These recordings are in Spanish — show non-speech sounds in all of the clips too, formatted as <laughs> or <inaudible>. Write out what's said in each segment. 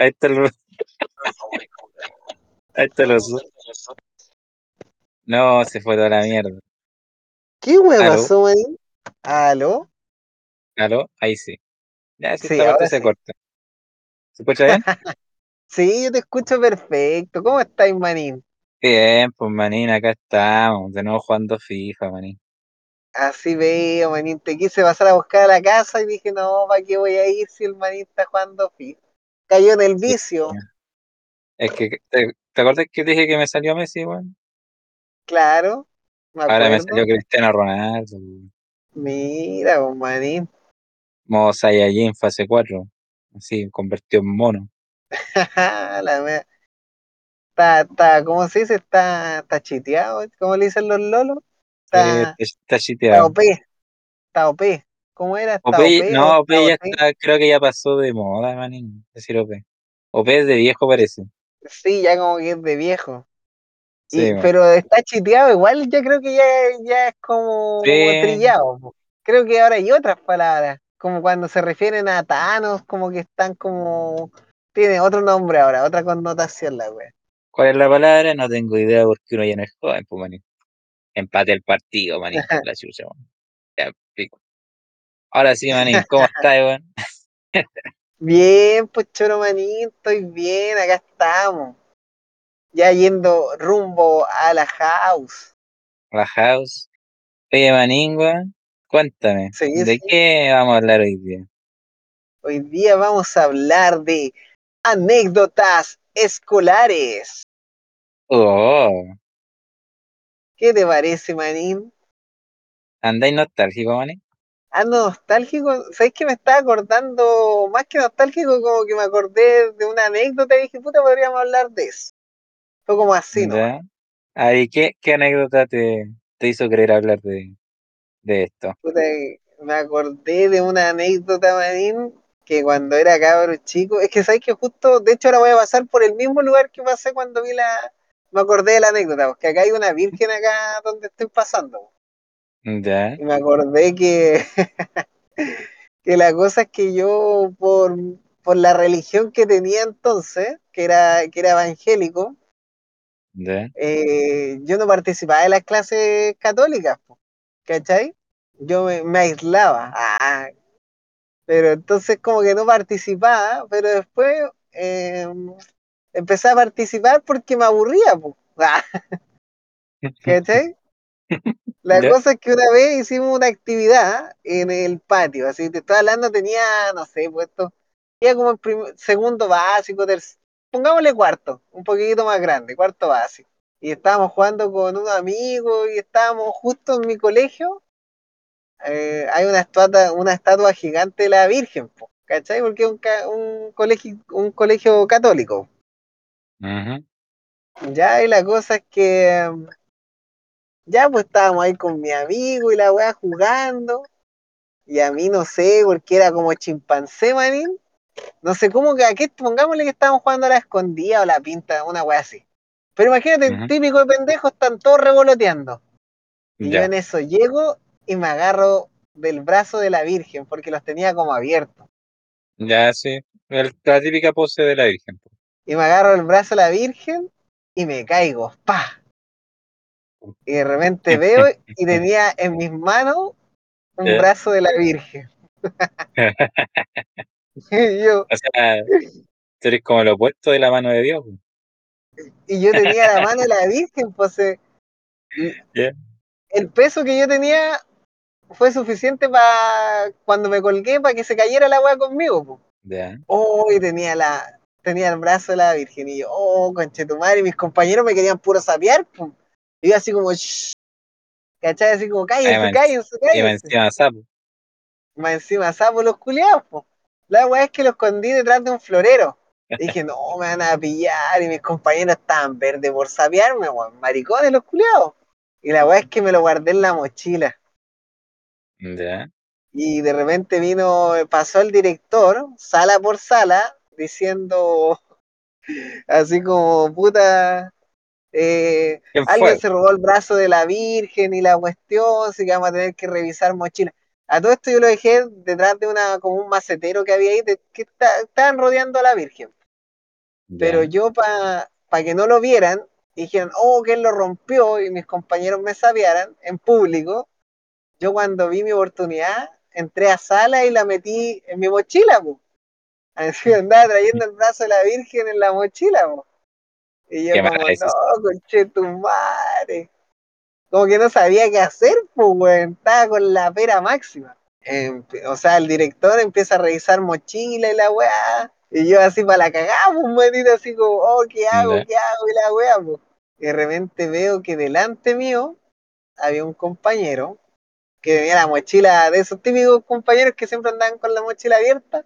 Ahí está el. Ahí está el oso. No, se fue toda la mierda. ¿Qué ¿Aló? pasó, manín? ¿Aló? ¿Aló? Ahí sí. Ya, si Sí, esta parte se corta. ¿Se escucha bien? <laughs> Sí, yo te escucho perfecto. ¿Cómo estáis, manín? Bien, pues manín, acá estamos. De nuevo jugando FIFA, manín. Así veo, manín. Te quise pasar a buscar a la casa y dije, no, ¿para qué voy a ir si el manín está jugando FIFA? Cayó en el vicio. Es que, ¿te, te acuerdas que dije que me salió Messi, weón? Claro, me Ahora me salió Cristiano Ronaldo. Mira, pues, manín. Modo Saiyajin fase 4. Así, convertido en mono. <laughs> la mea. Está, está, ¿cómo se dice? Está, está chiteado. ¿Cómo le dicen los lolos? Eh, Está, está, está está chiteado. OP. Está OP. ¿Cómo era? ¿Está OP, OP o no, OP está ya está, creo que ya pasó de moda, manín. Decir OP. OP es de viejo, parece. Sí, ya como que es de viejo. Sí, Y, pero está chiteado, igual yo creo que ya, ya es como, como Sí. trillado. Creo que ahora hay otras palabras, como cuando se refieren a Thanos, como que están como... Tiene otro nombre ahora, otra connotación la wea. ¿Cuál es la palabra? No tengo idea porque uno ya no es joven, pues, manín. Empate el partido, manín, por <laughs> la chucha. Ya, pico. Ahora sí, manín, <laughs> ¿cómo estás, weón? Bien, pues choro manín, estoy bien, acá estamos. Ya yendo rumbo a la house. La house. Oye, manín, weón, cuéntame, Sí, ¿de sí. qué vamos a hablar hoy día? Hoy día vamos a hablar de anécdotas escolares. Oh, ¿Qué te parece, manín? ¿andáis nostálgico, manín? Ando nostálgico, ¿sabes que me estaba acordando? Más que nostálgico, como que me acordé de una anécdota y dije, puta, podríamos hablar de eso. Fue como así. ¿Ya? Ahí, ¿qué, qué anécdota te, te hizo querer hablar de, de esto? Puta, me acordé de una anécdota, manín, que cuando era cabro chico, es que sabes que justo, de hecho ahora voy a pasar por el mismo lugar que pasé cuando vi la, me acordé de la anécdota, porque acá hay una virgen acá donde estoy pasando. ¿Ya? Y me acordé que, <laughs> que la cosa es que yo, por, por la religión que tenía entonces, que era, que era evangélico, eh, yo no participaba de las clases católicas, ¿cachai? Yo me, me aislaba. Ah, pero entonces como que no participaba, pero después eh, empecé a participar porque me aburría. <laughs> Ah, <laughs> ¿cachai? La ¿Ya? cosa es que una vez hicimos una actividad en el patio, así te estoy hablando, tenía, no sé, puesto, tenía como el segundo básico, terc- pongámosle cuarto, un poquitito más grande, cuarto básico. Y estábamos jugando con unos amigos y estábamos justo en mi colegio, eh, hay una estatua, una estatua gigante de la Virgen, po, ¿cachai? Porque es un, ca- un colegio, un colegio católico. Ya, y la cosa es que ya pues estábamos ahí con mi amigo y la weá jugando. Y a mí no sé, porque era como chimpancé, manín. No sé cómo que aquí, pongámosle que estábamos jugando a la escondida o la pinta, una weá así. Pero imagínate, Ujú. típico de pendejo, están todos revoloteando. Y yo Ya. en eso llego y me agarro del brazo de la Virgen, porque los tenía como abiertos. Ya, sí. El- la típica pose de la Virgen. Y me agarro el brazo de la Virgen y me caigo, pa. Y de repente veo y tenía en mis manos un brazo de la Virgen. <laughs> Y yo, O sea, tú eres como lo opuesto de la mano de Dios. y yo tenía la mano de la Virgen, pues eh, el peso que yo tenía fue suficiente para cuando me colgué para que se cayera la weá conmigo. po. Oh, y tenía la tenía el brazo de la Virgen y yo, oh, conchetumare, y mis compañeros me querían puro sapear, po. Y yo así como, shh, ¿cachai? Así como, cállense, más cállense, y más cállense. encima sapo. Más encima sapo los culiados, po. La weá es que lo escondí detrás de un florero. <laughs> Y dije, no, me van a pillar. Y mis compañeros estaban verdes por sapearme, weón. Maricones los culiados. Y la weá es que me lo guardé en la mochila. Ya. Y de repente vino, pasó el director, sala por sala, diciendo <laughs> así como, puta, eh, ¿Quién alguien se robó el brazo de la Virgen y la cuestión, así que vamos a tener que revisar mochila. A todo esto yo lo dejé detrás de una, como un macetero que había ahí, de- que está- estaban rodeando a la Virgen. Pero yo, para pa que no lo vieran, dijeron, oh, que él lo rompió y mis compañeros me sabiaran en público, yo cuando vi mi oportunidad, entré a sala y la metí en mi mochila, po. Así andaba trayendo el brazo de la Virgen en la mochila, po. Y yo como, no, conche tu madre. Como que no sabía qué hacer, pues, weón. Estaba con la pera máxima. O sea, el director empieza a revisar mochila y la weá. Y yo así para la cagada, pues, manito, así como, oh, ¿qué hago? ¿Qué hago? Y la weá, pues. Y de repente veo que delante mío había un compañero que tenía la mochila de esos típicos compañeros que siempre andaban con la mochila abierta,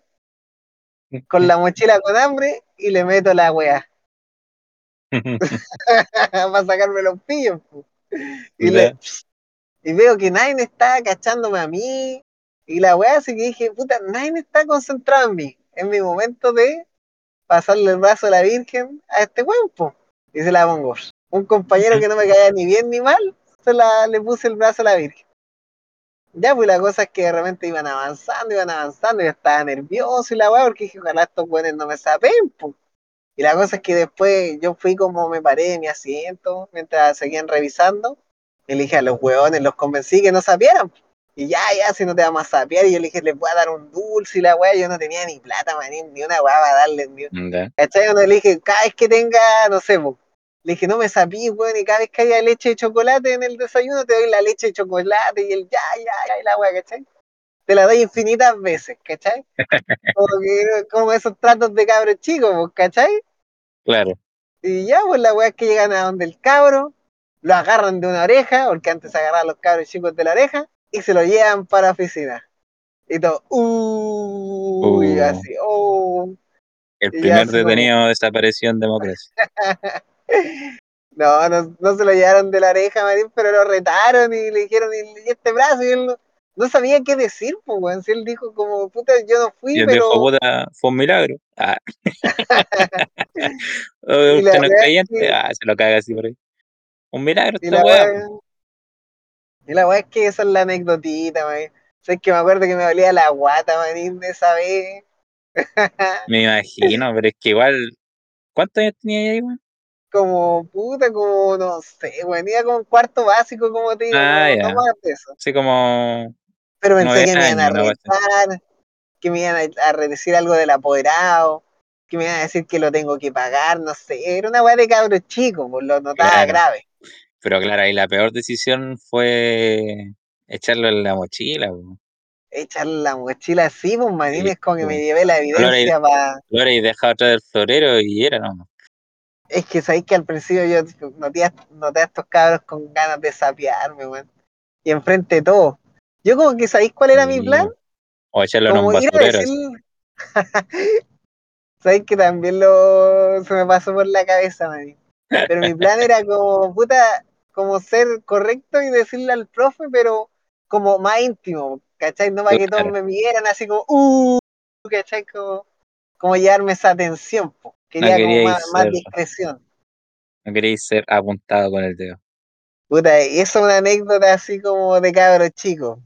con la mochila con hambre, y le meto la weá <laughs> para sacarme los pillos. pues. Y, le, y veo que nadie está cachándome a mí. Y la weá así que dije, puta, nadie está concentrado en mí. En mi momento de pasarle el brazo a la Virgen a este weón, po. Y se la pongo. Un compañero que no me <laughs> caía ni bien ni mal, se la, le puse el brazo a la Virgen. Ya, pues la cosa es que de repente iban avanzando, iban avanzando, y yo estaba nervioso y la weá, porque dije, ojalá estos weones no me sapen, po. Y la cosa es que después yo fui como me paré de mi asiento mientras seguían revisando. Y le dije a los hueones, los convencí que no sapieran. Y ya, ya, si no te vamos a sapear. Y yo le dije, les voy a dar un dulce y la weá. Yo no tenía ni plata, manín, ni una weá para darles. Ni... ¿Cachai? Cuando le dije, cada vez que tenga, no sé, po, le dije, no me sapí, weón. Y cada vez que haya leche de chocolate en el desayuno, te doy la leche de chocolate. Y el ya, ya, ya, y la weá, ¿cachai? Te la doy infinitas veces, ¿cachai? <laughs> Como, que, como esos tratos de cabros chicos, pues, ¿cachai? Claro. Y ya, pues la weá es que llegan a donde el cabro, lo agarran de una oreja, porque antes se agarraban los cabros chicos de la oreja, y se lo llevan para la oficina. Y todo, uy, Uh. así, oh. El primer así como- detenido desapareció en democracia. <laughs> no, no, no se lo llevaron de la oreja, Marín, pero lo retaron y le dijeron, y, y este brazo, y él no, sabía qué decir, pues, weón. Si él dijo como, puta, yo no fui, Y pero... dijo, puta, fue un milagro. Ah. <laughs> <laughs> ¿Usted no es es creyente? que- Ah, se lo caga así por ahí. Un milagro Y esta weá. y la weá es que esa es la anecdotita, man. Sé que me acuerdo que me dolía la guata, manín, de esa vez. <laughs> Me imagino, pero es que igual. ¿Cuántos años tenía ahí, weón? como puta, como no sé, weón, iba como cuarto básico, como te digo, Ah, no, no más de eso. Así como. Pero pensé que me iban a retar, que me iban a, decir algo del apoderado, que me iban a decir que lo tengo que pagar, no sé, era una weá de cabros chicos, pues lo notaba Claro. grave. Pero claro, ahí la peor decisión fue echarlo en la mochila, weón. Echarle la mochila así, pues manín, Sí, es como que me llevé la evidencia para. Lo habréis dejado atrás del florero y era, ¿no? Es que sabéis que al principio yo noté a, noté a estos cabros con ganas de sapearme, weón. Y enfrente de todo. Yo como que sabéis cuál era mi plan. O echarlo en un como ir a basurero. decir. <laughs> sabéis que también lo se me pasó por la cabeza, man. Pero mi plan era como, puta, como ser correcto y decirle al profe, pero como más íntimo, ¿cachai? No para que todos me vieran así como, uh, ¿cachai? Como, como llevarme esa atención, po. Quería como más, más discreción. No queréis ser apuntado con el dedo. Puta, y eso es una anécdota así como de cabros chicos.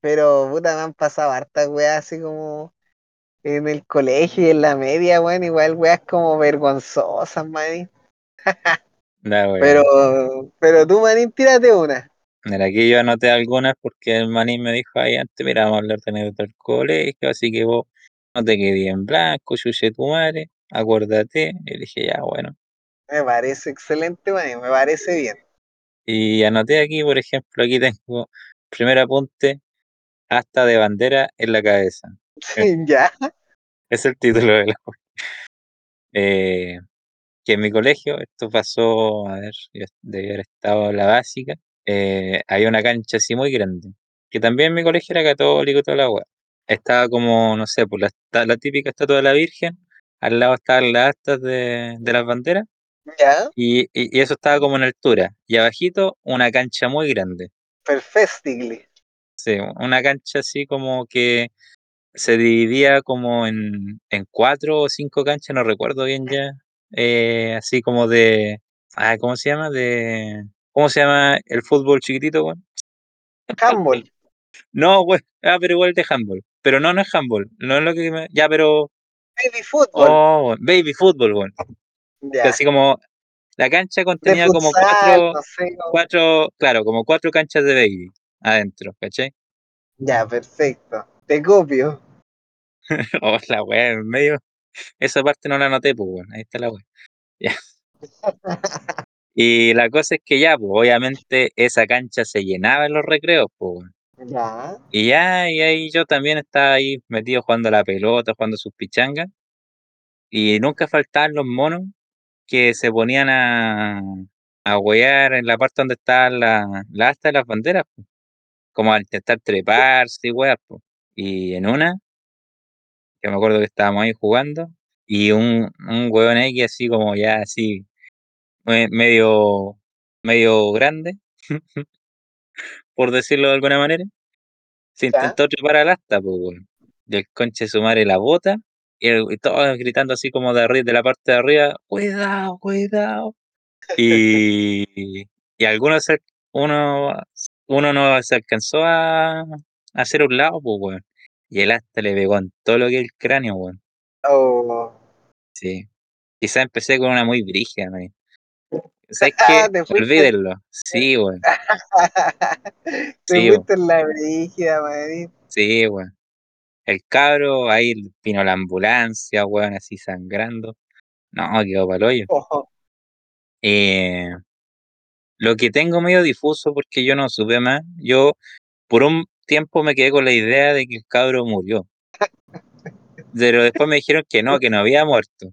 Pero, puta, me han pasado hartas weas así como en el colegio y en la media, weón. Igual weas como vergonzosas, manín. Pero, pero tú, manín, tírate una. Mira, aquí yo anoté algunas porque el manín me dijo ahí antes, mira, vamos a hablar de anécdotas del colegio, así que vos no te quedé en blanco, chuche tu madre, acuérdate. Y dije, ya, bueno. Me parece excelente, manín, me parece bien. Y anoté aquí, por ejemplo, aquí tengo primer apunte, hasta de bandera en la cabeza. ya, Es el título de la eh, que en mi colegio, esto pasó, a ver, yo debía haber estado en la básica, eh, había una cancha así muy grande, que también mi colegio era católico y toda la weá. Estaba como, no sé, pues la, la típica estatua de la Virgen, al lado estaban las astas de, de las banderas, ya, y, y- y eso estaba como en altura, y abajito una cancha muy grande. perfectly. Sí, una cancha así como que se dividía como en, en cuatro o cinco canchas, no recuerdo bien ya. eh, así como de. Ah, ¿cómo se llama? De. ¿Cómo se llama el fútbol chiquitito, weón? Handball, <laughs> No, weón. Ah, pero igual de handball. Pero no, no es handball. No es lo que me. Ya, pero. baby fútbol. Oh, baby fútbol, weón. Ya. Así como la cancha contenía como cuatro, no sé. como- cuatro, claro, como cuatro canchas de baby adentro, ¿cachai? Ya, perfecto. Te copio. <laughs> Oh, la weá, en medio. Esa parte no la anoté, pues, weón. Ahí está la weá. Ya. <laughs> Y la cosa es que ya, pues, obviamente esa cancha se llenaba en los recreos, pues. Ya. Y ya, y ahí yo también estaba ahí metido jugando la pelota, jugando sus pichangas. Y nunca faltaban los monos que se ponían a, a huear en la parte donde estaban la- las astas de las banderas, po, como a intentar treparse y po. Y en una, que me acuerdo que estábamos ahí jugando, y un, un hueón X así como ya así, me- medio, medio grande, <laughs> por decirlo de alguna manera, se Ya. intentó trepar al asta, pues, weón. Y el conche de su madre la bota, y, el- y todos gritando así como de arriba, de la parte de arriba, cuidado, cuidado. <laughs> Y, y algunos uno, uno no se alcanzó a, a hacer un lado, pues, weón. Y el asta le pegó en todo lo que es el cráneo, weón. Oh. Sí. Quizá empecé con una muy brígida, man. ¿Sabes <laughs> qué? Te fuiste, Olvídenlo. Sí, weón. <laughs> te Sí, fuiste en la brígida, man. Sí, weón. El cabro, ahí vino la ambulancia, weón, así sangrando. No, quedó pa'l hoyo. Ojo. Eh, lo que tengo medio difuso porque yo no supe más, yo por un tiempo me quedé con la idea de que el cabro murió. Pero después me dijeron que no, que no había muerto.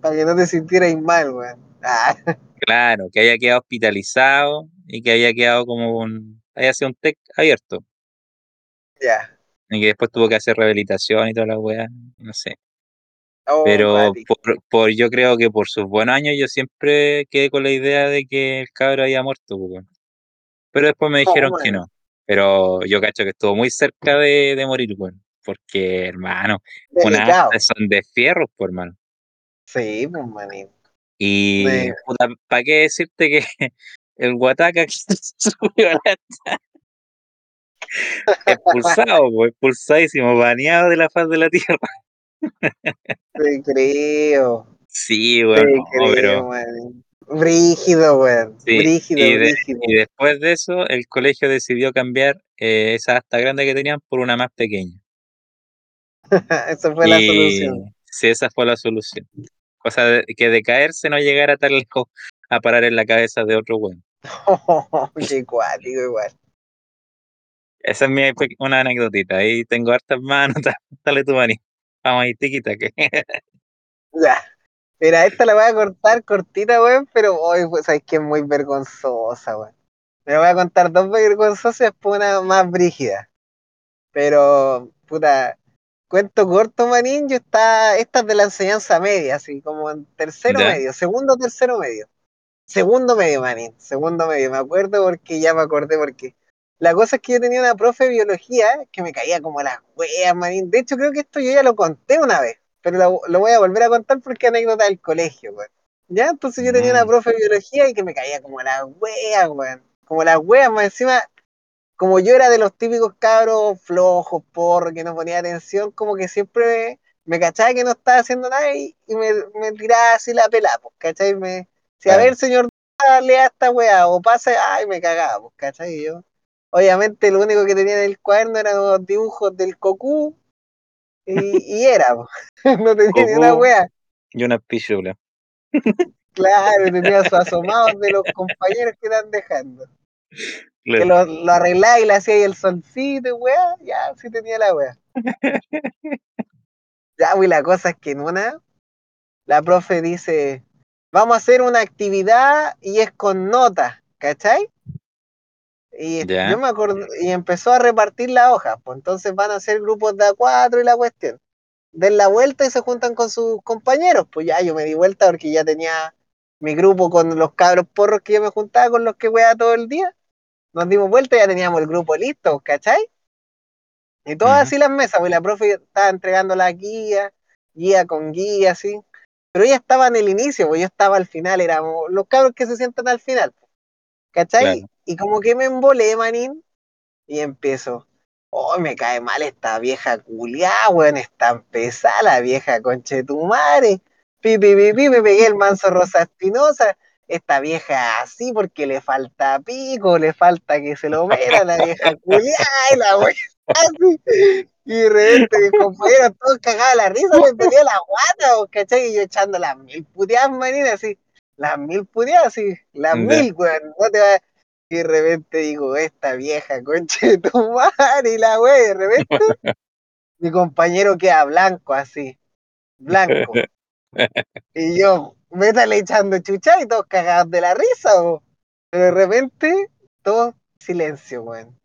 Para que no te sintieras mal, weón. Ah, Claro, que había quedado hospitalizado y que había quedado como un... había sido un TEC abierto. ya. Y que después tuvo que hacer rehabilitación y toda la weá, no sé. Oh, Pero por, por- yo creo que por sus buenos años yo siempre quedé con la idea de que el cabro había muerto, pues. Pero después me No, dijeron que no. Pero yo cacho que estuvo muy cerca de, de morir, weón. Porque, hermano, unas son de fierro, pues, hermano. Sí, pues, manín. Y, puta, ¿para qué decirte que <laughs> el Guataca que <laughs> subió a la <laughs> expulsado, pues, expulsadísimo, baneado de la faz de la tierra? Te creo. Sí, Te weón, no, pero. Brígido, weón. sí. Brígido, Y, de- brígido. y después de eso, el colegio decidió cambiar eh, esa asta grande que tenían por una más pequeña. <laughs> Esa fue la solución. sí, esa fue la solución. Cosa de, que de caerse no llegara tan lejos a parar en la cabeza de otro. <laughs> Qué cuático, igual. Esa es mi, una anécdotita. Ahí tengo hartas <laughs> anotadas. Dale tu maní. Vamos ahí, tiquita, que <laughs> Ya. Mira, esta la voy a cortar cortita, weón, pero hoy, pues, sabes que es muy vergonzosa, weón. Me voy a contar dos vergonzosas y después una más brígida. Pero, puta, cuento corto, manín, yo estaba, esta es de la enseñanza media, así como en tercero ¿Ya? medio, segundo, tercero medio. Segundo medio, manín, segundo medio, me acuerdo porque ya me acordé porque. La cosa es que yo tenía una profe de biología que me caía como las weas, manín. De hecho, creo que esto yo ya lo conté una vez, pero lo, lo voy a volver a contar porque es anécdota del colegio, weón. Ya, entonces yo tenía una Mm, profe de biología y que me caía como las weas, weón. Como las weas, más encima, como yo era de los típicos cabros flojos, porros, que no ponía atención, como que siempre me cachaba que no estaba haciendo nada y, y me, me tiraba así la pelada, pues, ¿cachai? Me decía, a ver, señor, lea esta wea, o pase, ay, me cagaba, pues, ¿cachai? Y yo, obviamente, lo único que tenía en el cuaderno eran los dibujos del cocú y, y era, <laughs> no tenía ni una wea. y una pichula. Claro, tenía sus <laughs> asomados de los compañeros que están dejando. Que lo, lo arreglaba y le hacía ahí el solcito weá, ya, sí tenía la wea. <laughs> Ya, pues la cosa es que en una, la profe dice, vamos a hacer una actividad y es con notas, ¿cachai? Y yo me acuerdo, y empezó a repartir las hojas, pues entonces van a hacer grupos de a cuatro y la cuestión. Den la vuelta y se juntan con sus compañeros, pues ya yo me di vuelta porque ya tenía mi grupo con los cabros porros que yo me juntaba con los que weá todo el día. Nos dimos vuelta y ya teníamos el grupo listo, ¿cachai? Y todas así las mesas, pues la profe estaba entregando la guía, guía con guía, así. Pero ella estaba en el inicio, pues yo estaba al final, éramos los cabros que se sientan al final, ¿cachai? claro. Y como que me embolé, manín, y empiezo. oh, me cae mal esta vieja culiá, weón, está pesada la vieja conchetumare. Pi, pi, pi, pi, me pegué el manso Rosa Espinosa. Esta vieja así porque le falta pico, le falta que se lo meta la vieja <laughs> culiá y la weón así. Y de repente mis compañeros todos cagados la risa, me pedía la guata, ¿cachai? Y yo echando las mil puteadas, manina, así. Las mil puteadas, así. Las mil, weón. No te va... Y de repente digo, esta vieja, conche de tu <laughs> madre, y la wey, de repente, mi compañero queda blanco, así. Blanco. <laughs> Y yo, métale echando chucha y todos cagados de la risa, o. Pero de repente, todo silencio, weón.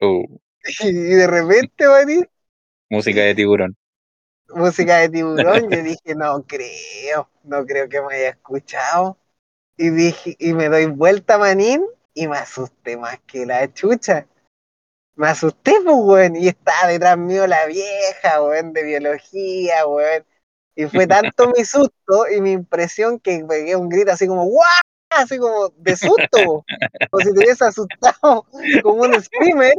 Uh, <laughs> Y de repente, weón, música de tiburón. Música de tiburón, yo <laughs> dije, no creo, no creo que me haya escuchado. Y dije, y me doy vuelta, manín, y me asusté más que la chucha. Me asusté, pues, weón, y estaba detrás mío la vieja, weón, de biología, weón. Y fue tanto mi susto y mi impresión que pegué un grito así como, ¡guau! Así como de susto, como si te hubiese asustado, <laughs> como un screamer,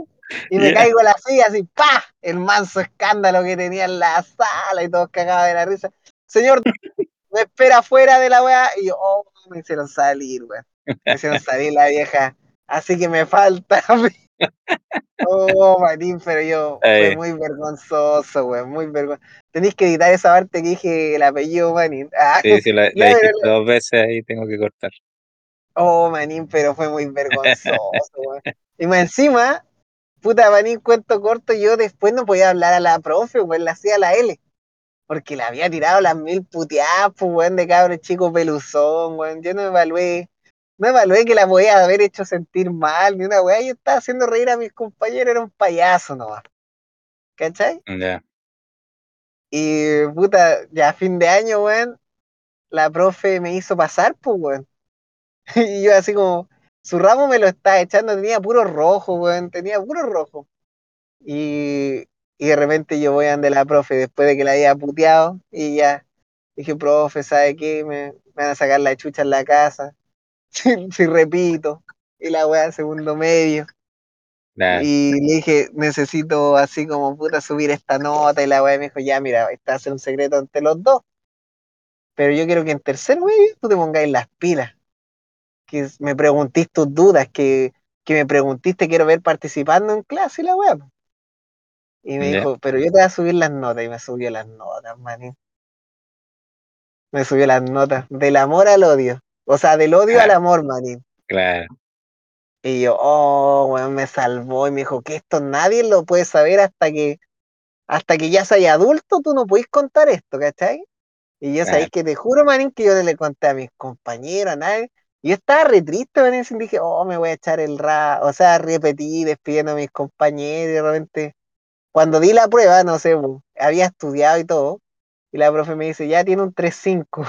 y me caigo en la silla así, ¡pa! El manso escándalo que tenía en la sala y todos cagados de la risa. Señor, <laughs> me espera afuera de la weá, y yo, oh, me hicieron salir, weón. Me hicieron salir la vieja. Así que me falta. <laughs> Oh, Marín, pero yo fue muy vergonzoso, weón, muy vergonzoso. Tenéis que editar esa parte que dije el apellido Manín. Ah, Sí, sí, la, la <laughs> dijiste dos veces ahí, tengo que cortar. oh, Manín, pero fue muy vergonzoso, weón. Y más encima, puta Manín, cuento corto, yo después no podía hablar a la profe, weón, la hacía la L. Porque le había tirado las mil puteadas, pues, weón, de cabro chico peluzón, weón. Yo no evalué, no evalué que la podía haber hecho sentir mal, ni una weá. Yo estaba haciendo reír a mis compañeros, era un payaso nomás. ¿Cachai? Ya. Y puta, ya a fin de año, weón, la profe me hizo pasar, pues, weón. <laughs> Y yo así como, su ramo me lo estaba echando, tenía puro rojo, weón, tenía puro rojo. Y, y de repente yo voy a donde la profe después de que la había puteado y ya dije, profe, ¿sabe qué? Me, me van a sacar la chucha en la casa. <laughs> Si, si repito. Y la weá segundo medio. Y le dije, necesito así como puta subir esta nota. Y la weá me dijo, ya, mira, está a hacer un secreto entre los dos. Pero yo quiero que en tercer medio tú te pongáis las pilas. Que me preguntís tus dudas, que, que me preguntiste, quiero ver participando en clase y la po. Y me dijo, pero yo te voy a subir las notas. Y me subió las notas, manín. Me subió las notas. Del amor al odio. O sea, del odio Ah. al amor, manín. Claro. Y yo, oh, weón, me salvó. Y me dijo que esto nadie lo puede saber hasta que, hasta que ya seas adulto, tú no podés contar esto, ¿cachai? Y yo Claro. sabéis que te juro, manín, que yo no le conté a mis compañeros, a nadie. Y yo estaba re triste, manín, y dije, oh, me voy a echar el ra, o sea, repetí despidiendo a mis compañeros, y de repente, cuando di la prueba, no sé, había estudiado y todo, y la profe me dice, ya tiene un 3.5.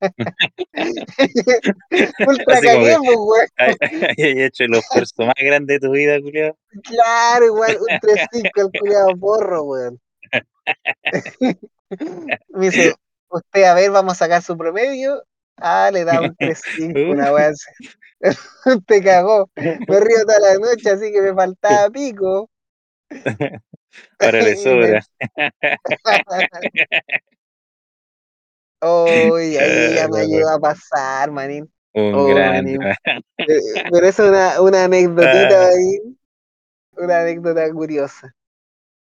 <laughs> Ultra cagué, que- pues, weón. <laughs> Ay, ay, hecho el esfuerzo más grande de tu vida, Julio. Claro, igual, un 3-5 el culiado porro, weón. <laughs> Me dice, usted, a ver, vamos a sacar su promedio. Ah, le da un <laughs> 3-5, una weá. <laughs> Te cagó. Me río toda la noche, así que me faltaba pico. Ahora le <laughs> sobra. Oh, y ahí ya me ayudó a pasar, manín. Un Oh, grande. manín. Eh, Pero eso es una, una anécdotita Ah. ahí. Una anécdota curiosa.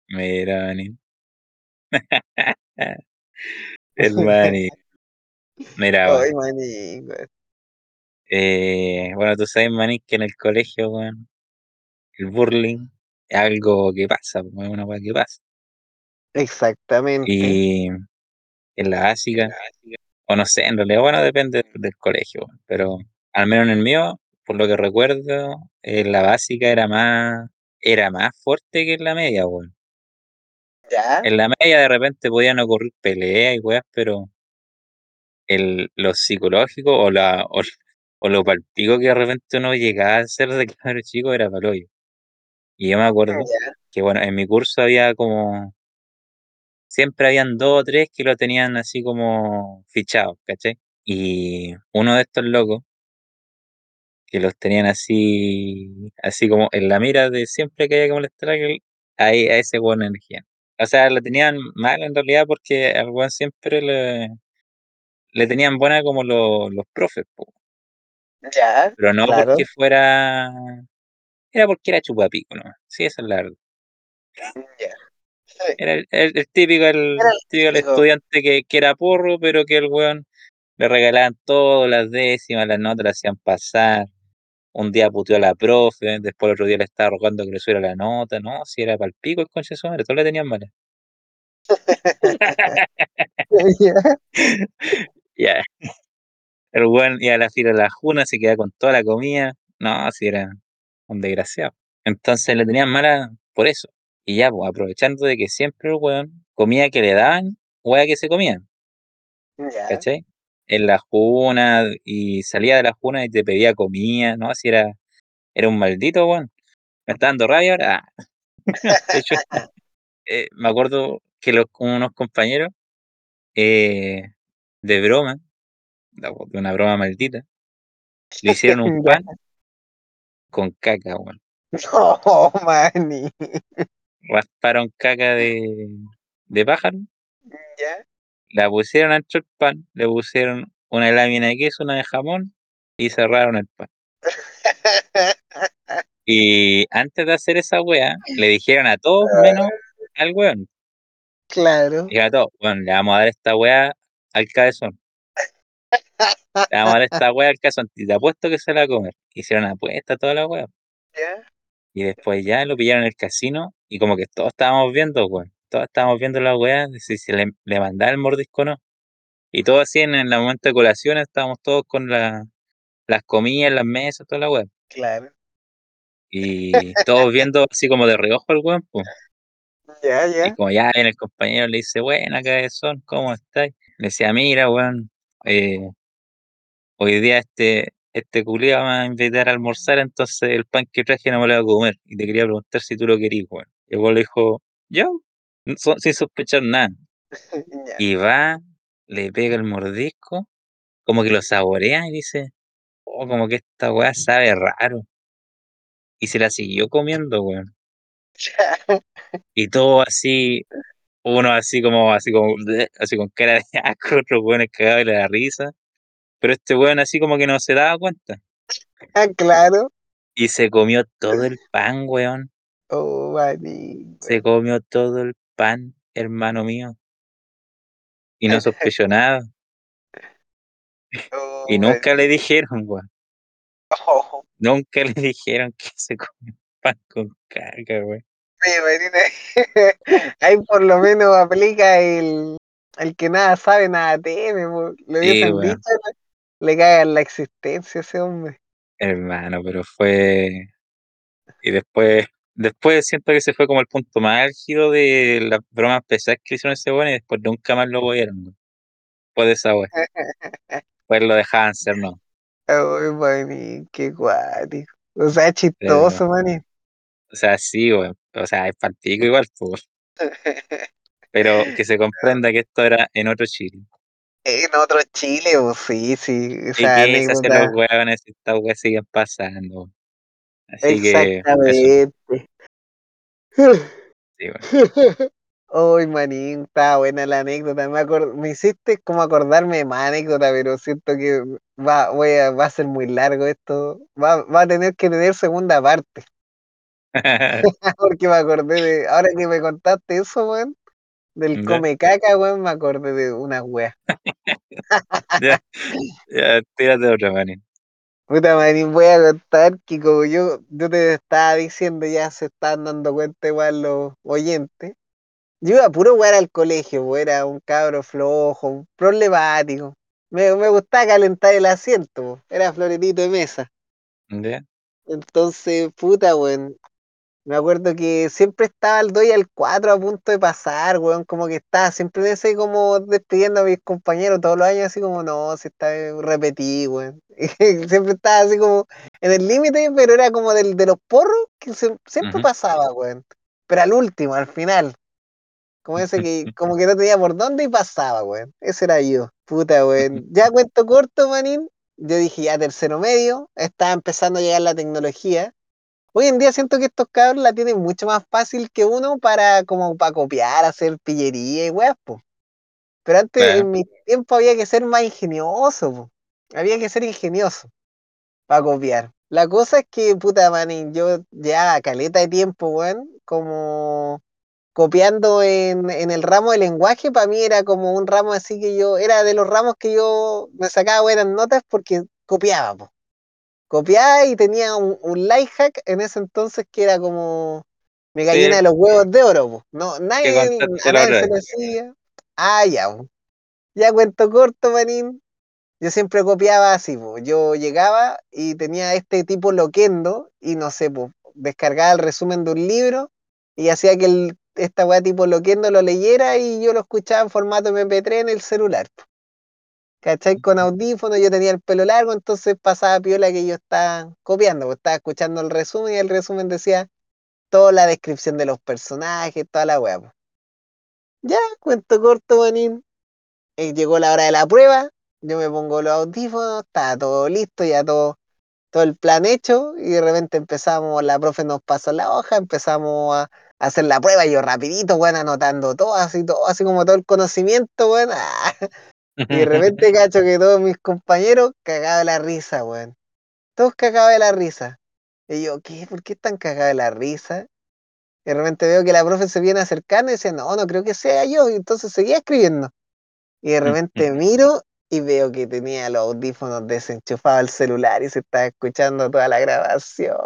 Mira, manín. El manín. Mira, Ay, weón. manín, weón. Eh, bueno, tú sabes, manín, que en el colegio, weón, el burling es algo que pasa, es una weá que pasa. Exactamente. Y en la básica, o no sé, en realidad, bueno, depende del colegio, weón, pero al menos en el mío, por lo que recuerdo, en la básica era más, era más fuerte que en la media, weón. ¿Ya? En la media de repente podían ocurrir peleas y weas, pero el, lo psicológico o la o, o lo palpico que de repente uno llegaba a ser de <laughs> cabro chico era paloyo. Y yo me acuerdo Ya. que bueno, en mi curso había como siempre habían dos o tres que lo tenían así como fichado, ¿cachai? Y uno de estos locos, que los tenían así, así como en la mira de siempre que haya que molestar a a ese weón energía. O sea, lo tenían mal en realidad porque al weón siempre le, le tenían buena como los, los profes, po. Ya, pero no claro. porque fuera, era porque era chupapico, ¿no? Sí, esa es la verdad. Ya. Sí, Era el, el- el típico, Era el típico el típico. estudiante que, que era porro, pero que el weón le regalaban todo, las décimas, las notas, le hacían pasar. Un día puteó a la profe, después el otro día le estaba rogando que le subiera la nota, no, si era para el pico el conche de su madre, todos le tenían mala. <laughs> <laughs> Ya. El weón iba a la fila de la juna, se quedaba con toda la comida, no, si era un desgraciado. Entonces le tenían mala por eso. Y ya, pues aprovechando de que siempre el weón comía que le daban, weá que se comían. Ya. ¿cachai? En la juna y salía de la juna y te pedía comida, ¿no? Así era, era un maldito, weón. Me está dando rabia ahora. Ah, <laughs> De hecho, eh, me acuerdo que los, unos compañeros, eh, de broma, de una broma maldita, le hicieron un <laughs> pan con caca, weón. <laughs> No, mani. Rasparon caca de, de pájaro, Ya. la pusieron dentro del pan, le pusieron una lámina de queso, una de jamón y cerraron el pan. <laughs> Y antes de hacer esa weá, le dijeron a todos menos al weón. Claro. Dijeron a todos, bueno, le vamos a dar esta weá al cabezón. Le <laughs> vamos a esta weá al cabezón. Y te apuesto que se la va a comer. Hicieron apuesta toda la weá. Ya. Y después ya lo pillaron en el casino. Y como que todos estábamos viendo, weón. Todos estábamos viendo la de Si se le, le mandaba el mordisco o no. Y todo así en el momento de colación estábamos todos con la, las comidas, las mesas, toda la weá. Claro. Y todos viendo así como de reojo al weón, pues. Ya, Y como ya viene el compañero, le dice, buena cabezón, ¿cómo estáis? Le decía, mira, weón, eh, hoy día este, este culiao me va a invitar a almorzar, entonces el pan que traje no me lo voy a comer. Y te quería preguntar si tú lo querías, weón. Y el weón le dijo, yo, so- sin sospechar nada. <laughs> Ya. Y va, le pega el mordisco, como que lo saborea y dice, oh, como que esta weá sabe raro. Y se la siguió comiendo, weón. Y todo así, uno así como, así como, así con cara de <laughs> asco, otro weón cagado de la risa. Pero este weón así como que no se daba cuenta. Ah, claro. Y se comió todo el pan, weón. Oh, mani. Se comió todo el pan, hermano mío. Y no sospechó <laughs> nada. Y Oh, nunca le dijeron, weón. Oh. Nunca le dijeron que se comió pan con caca, weón. Oye, Marina, ahí por lo menos aplica el, el que nada sabe, nada teme. po. Le Sí, dicho, le cagan la existencia a ese hombre. Hermano, pero fue. Y después. Después siento que se fue como el punto más álgido de las bromas pesadas que le hicieron ese weón y después nunca más lo weón. Después de esa weón. <laughs> Pues lo dejaban ser, no. Ay, mani, qué guático. O sea, chistoso, mani. O sea, sí, weón. O sea, es partido igual, pues. <laughs> Pero que se comprenda que esto era en otro Chile. En otro Chile, o sí, sí, Y esa que se hacen los weones y estas weas siguen pasando. Así que, Exactamente. sí, weón. <laughs> Uy, manín, estaba buena la anécdota. Me, me hiciste como acordarme de más anécdota, pero siento que va, voy a, va a ser muy largo esto. Va, va a tener que tener segunda parte. <laughs> Porque me acordé de. Ahora que me contaste eso, weón, del come caca, weón, me acordé de una wea. <laughs> Ya, ya, tírate otra, manín. Puta manín, voy a contar que como yo, yo te estaba diciendo, ya se están dando cuenta igual los oyentes. Yo iba a puro jugar al colegio, pues, era un cabro flojo, un problemático. Me, me gustaba calentar el asiento, pues, era floretito de mesa. ¿Ya? Entonces, puta, weón. Me acuerdo que siempre estaba al 2 y al 4 a punto de pasar, weón. Como que estaba siempre de ese como despidiendo a mis compañeros todos los años, así como, no, si está repetí, weón. <laughs> Y siempre estaba así como en el límite, pero era como del, de los porros que se- siempre pasaba, weón. Pero al último, al final. Como ese que, <laughs> como que no tenía por dónde y pasaba, weón. Ese era yo. Puta, weón. <laughs> Ya cuento corto, manín. yo dije ya tercero medio, estaba empezando a llegar la tecnología. Hoy en día siento que estos cabros la tienen mucho más fácil que uno para como para copiar, hacer pillería y weas, po. Pero antes, en mi tiempo, había que ser más ingenioso, po. Había que ser ingenioso para copiar. La cosa es que, puta, manín, yo ya caleta de tiempo, weón, como copiando en, en el ramo de lenguaje, para mí era como un ramo así que yo, era de los ramos que yo me sacaba buenas notas porque copiaba, po. Copiaba y tenía un, un life hack en ese entonces que era como mi gallina Sí, de los huevos de oro, po. No, nadie, a nadie se le hacía. Ah, ya, po. Ya cuento corto, manín. Yo siempre copiaba así, po. Yo llegaba y tenía este tipo loquendo y no sé, po, descargaba el resumen de un libro y hacía que el, esta weá tipo loquendo lo leyera y yo lo escuchaba en formato MP3 en el celular. po. ¿Cachai? Con audífonos, yo tenía el pelo largo, entonces pasaba piola que yo estaba copiando, pues estaba escuchando el resumen y el resumen decía toda la descripción de los personajes, toda la weá. po. Ya, cuento corto, manín. eh, llegó la hora de la prueba, yo me pongo los audífonos, estaba todo listo, ya todo, todo el plan hecho, y de repente empezamos, la profe nos pasó la hoja, empezamos a, hacer la prueba, yo rapidito, bueno, anotando todo, así, todo, así como todo el conocimiento, bueno, <laughs> y de repente <laughs> cacho que todos mis compañeros cagados de la risa, weón. Todos cagados de la risa. Y yo, ¿qué? ¿Por qué están cagados de la risa? Y de repente veo que la profe se viene acercando y dice, no, no creo que sea yo, y entonces seguía escribiendo. Y de repente <laughs> miro y veo que tenía los audífonos desenchufados al celular y se estaba escuchando toda la grabación.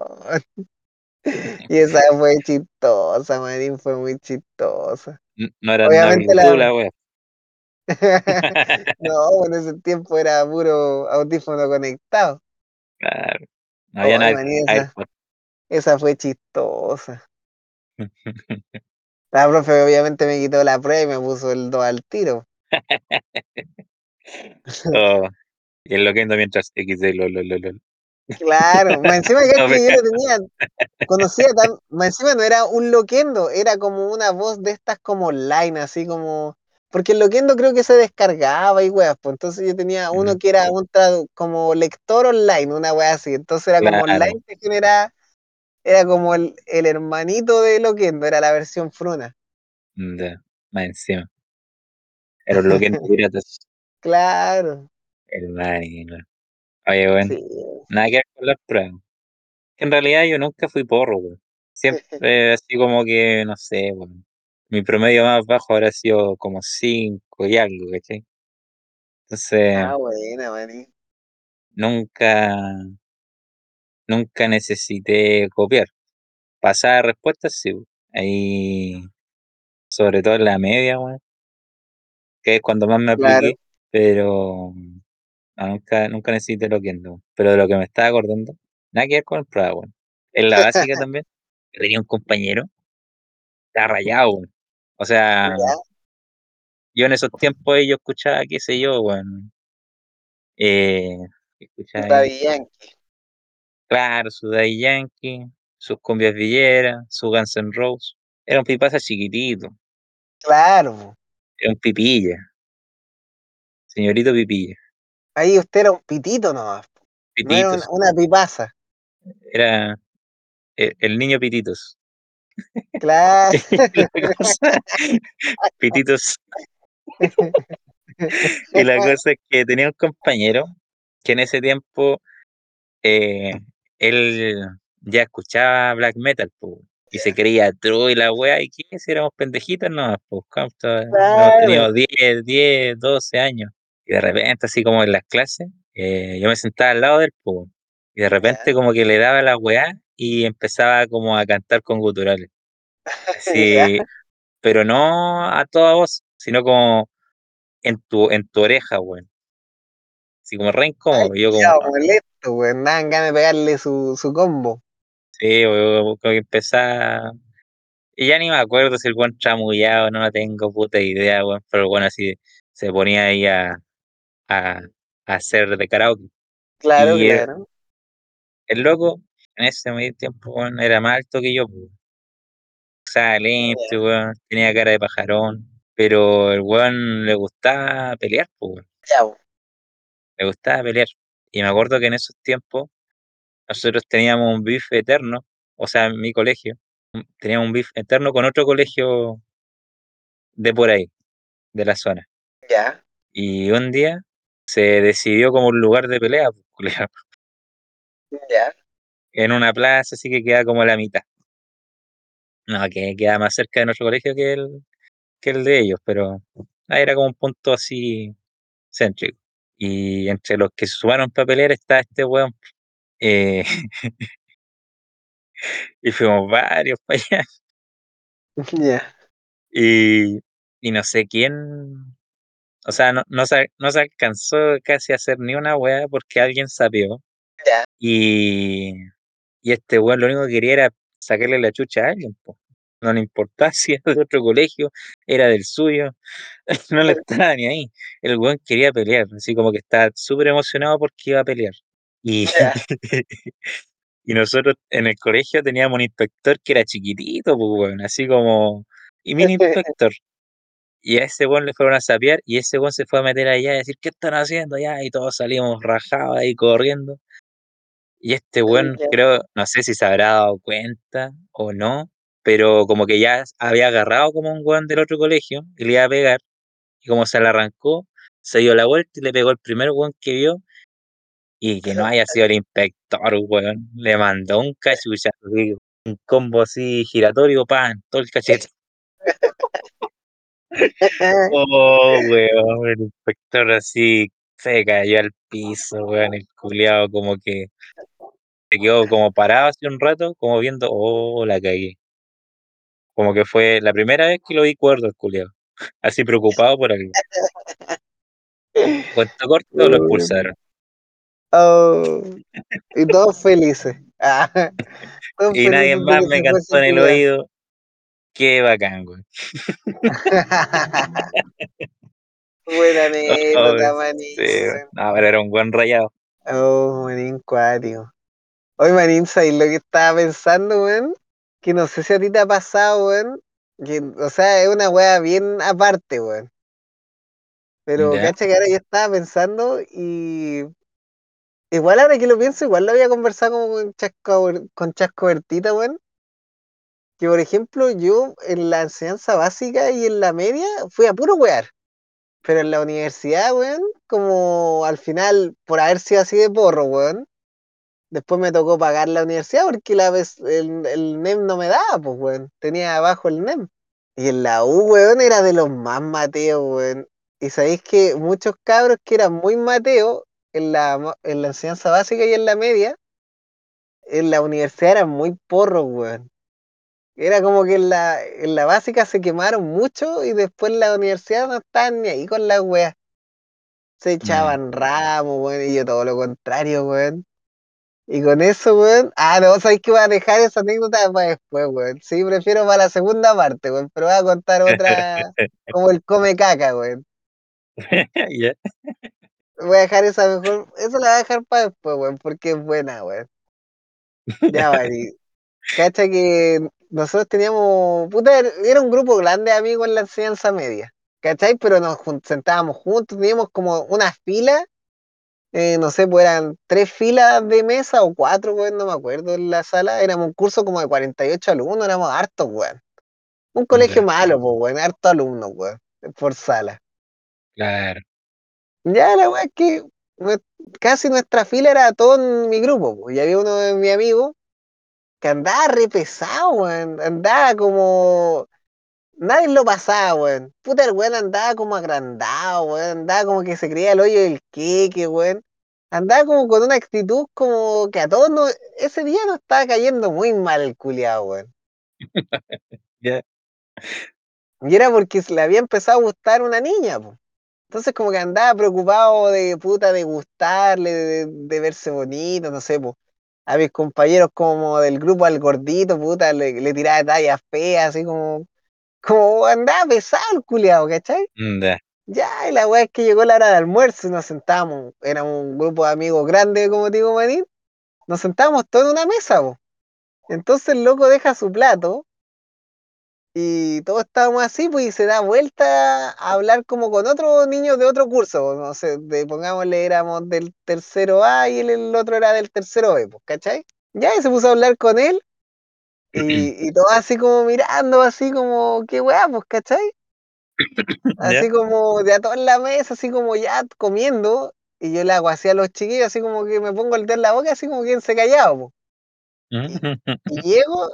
<laughs> Y esa fue chistosa, Marín, fue muy chistosa. No nada Obviamente Bluetooth la... <laughs> no, en ese tiempo era puro audífono conectado. Claro. No había Ay, nada Marín, esa, fue chistosa. <laughs> La profe obviamente me quitó la prueba y me puso el 2 al tiro. <laughs> Oh, y enloquendo mientras XD, lol, lol, lol. Claro, más encima que, No, que yo lo tenía, conocía tan, más encima no era un loquendo, era como una voz de estas como online, así como, porque el loquendo creo que se descargaba y weas, pues entonces yo tenía uno que era un como lector online, una wea así, entonces era como Claro, online que generaba, era como el, el hermanito de loquendo, era la versión fruna. ya, más encima. Era un loquendo <laughs> piratas. Claro, Hermano. Oye, bueno, sí. nada que ver con las pruebas. En realidad yo nunca fui porro, weón. Siempre así como que, no sé, weón. Mi promedio más bajo habrá sido como 5 y algo, ¿cachai? Entonces, Ah, buena, nunca, nunca necesité copiar. Pasar respuestas, sí. Ahí, sobre todo en la media, weón, que es cuando más me Claro. apliqué, pero no, nunca, nunca necesité lo que ando. Pero de lo que me estaba acordando, nada que ver con el prueba, weón. En la básica <laughs> también, tenía un compañero, estaba rayado, weón. O sea, yo en esos tiempos yo escuchaba, qué sé yo, weón. Eh, escuchaba Yankee. claro, su Daddy Yankee, sus cumbias villeras, su Guns N' Roses. Era un pipaza chiquitito, Claro. era un pipilla, señorito pipilla. Ahí usted era un pitito nomás. No era una, Pititos, una pipaza. era e- el niño Pititos. Claro. <laughs> Pititos. Y la cosa es que tenía un compañero que en ese tiempo eh, él ya escuchaba black metal, po, y se creía true y la wea, y que si éramos pendejitos, no, pues Claro. teníamos 10 10 12 años. Y de repente, así como en las clases, eh, yo me sentaba al lado del po, y de repente como que le daba la weá y empezaba como a cantar con guturales. <laughs> Así, pero no a toda voz, sino como en tu, en tu oreja, weón. Así como re incómodo. Yo como, molesto, weón. Daban ganas de pegarle su, su combo. sí, weón, como que empezaba. Y ya ni me acuerdo si el weón chamullado, no, no tengo puta idea, weón. Pero bueno, así se ponía ahí a, a, a hacer de karaoke. Claro, Y el, claro. el loco, en ese medio tiempo, weón, era más alto que yo, pues. Usaba lentes, weón, tenía cara de pajarón. Pero el weón le gustaba pelear, pues. Le gustaba pelear. Y me acuerdo que en esos tiempos nosotros teníamos un beef eterno, o sea, en mi colegio, teníamos un beef eterno con otro colegio de por ahí, de la zona. Ya, Y un día se decidió como un lugar de pelea, pues, ya, en una plaza, así que queda como a la mitad. No, que queda más cerca de nuestro colegio que el, que el de ellos, pero era como un punto así céntrico. Y entre los que se sumaron para pelear está este weón. eh, <laughs> y fuimos varios para allá. <laughs> ya, Y, y no sé quién, o sea, no, no, se, no se alcanzó casi a hacer ni una weá porque alguien sapeó. ya. Y, y este weón lo único que quería era sacarle la chucha a alguien, po. No le importaba <laughs> si era de otro colegio, era del suyo, <laughs> no le estaba ni ahí. El weón quería pelear, así como que estaba súper emocionado porque iba a pelear. Y, <laughs> y nosotros en el colegio teníamos un inspector que era chiquitito, pues weón, así como, y mini inspector. Y a ese weón le fueron a sapear y ese weón se fue a meter allá y a decir, ¿qué están haciendo allá? Y todos salimos rajados ahí corriendo. Y este weón, creo, no sé si se habrá dado cuenta o no, pero como que ya había agarrado como un weón del otro colegio y le iba a pegar. Y como se le arrancó, se dio la vuelta y le pegó el primer weón que vio. Y que no haya sido el inspector, weón. Le mandó un cachuchazo, así, un combo así giratorio, pan, todo el cachete. <laughs> Oh, weón, el inspector así se cayó al piso, weón, el culiao como que se quedó como parado hace un rato, como viendo, oh, la cagué. Como que fue la primera vez que lo vi cuerdo el culiao, <laughs> así preocupado por algo. Cuento corto, lo expulsaron. Oh, y todos felices. Ah, <laughs> todos Y nadie felices más me cantó en el oído, qué bacán, weón. <laughs> Buena Oh, anécdota, sí, weón. weón. No, pero era un buen rayado. Oh, manín cuático. Oye, manín, ¿sabes lo que estaba pensando, weón? Que no sé si a ti te ha pasado, weón. Que, o sea, es una weá bien aparte, weón. Pero Ya, cacha que ahora yo estaba pensando y igual ahora que lo pienso, igual lo había conversado como con Chasco, con Chasco Bertita, weón. Que por ejemplo, yo en la enseñanza básica y en la media fui a puro wear. Pero en la universidad, weón, como al final, por haber sido así de porro, weón, después me tocó pagar la universidad porque la vez el, el NEM no me daba, pues, weón. Tenía abajo el NEM. Y en la U, weón, era de los más mateos, weón. Y sabéis que muchos cabros que eran muy mateos en la, en la enseñanza básica y en la media, en la universidad eran muy porros, weón. Era como que en la, en la básica se quemaron mucho y después en la universidad no estaban ni ahí con las weas. Se mm, echaban ramos, weón, y yo todo lo contrario, weón. Y con eso, weón, ah, no, sabéis que voy a dejar esa anécdota para después, weón. Sí, prefiero para la segunda parte, weón, pero voy a contar otra <laughs> como el come caca, weón. <laughs> Voy a dejar esa mejor, eso la voy a dejar para después, weón, porque es buena, weón. Ya, <laughs> y cacha que nosotros teníamos, puta, era un grupo grande de amigos en la enseñanza media, ¿cachai? Pero nos sentábamos juntos, teníamos como una fila, eh, no sé, pues eran tres filas de mesa o cuatro, weón, no me acuerdo, en la sala, éramos un curso como de 48 alumnos, éramos hartos, weón. Un colegio malo, pues, weón, hartos alumnos, weón, por sala. claro. Ya la weá es que casi nuestra fila era todo en mi grupo, pues, y había uno de mis amigos que andaba re pesado, weón, andaba como Nadie lo pasaba, weón. Puta, el weón andaba como agrandado, weón. Andaba como que se creía el hoyo del queque, weón. Andaba como con una actitud como que a todos nos... Ese día nos estaba cayendo muy mal el culiado, weón. <laughs> Ya, Y era porque le había empezado a gustar una niña, po. Entonces como que andaba preocupado de puta, de gustarle, de, de verse bonito, no sé, po. A mis compañeros como del grupo al gordito, puta, le, le tiraba tallas feas, así como... Como andaba pesado el culiado, ¿cachai? ya, Ya, y la weá es que llegó la hora de almuerzo y nos sentamos. Era un grupo de amigos grande, como te digo, Manín. Nos sentamos todos en una mesa, po. Entonces el loco deja su plato Y todos estábamos así, pues, y se da vuelta a hablar como con otros niños de otro curso, no sé, de, pongámosle, éramos del tercero A y el, el otro era del tercero B, pues, ¿cachai? Ya, y se puso a hablar con él, y, <laughs> y todo así como mirando, así como, qué weá, pues, ¿cachai? ¿Ya? Así como de a todos en la mesa, así como ya comiendo, y yo le hago así a los chiquillos, así como que me pongo el dedo en la boca, así como quien se callado, pues. Y, y <laughs> llego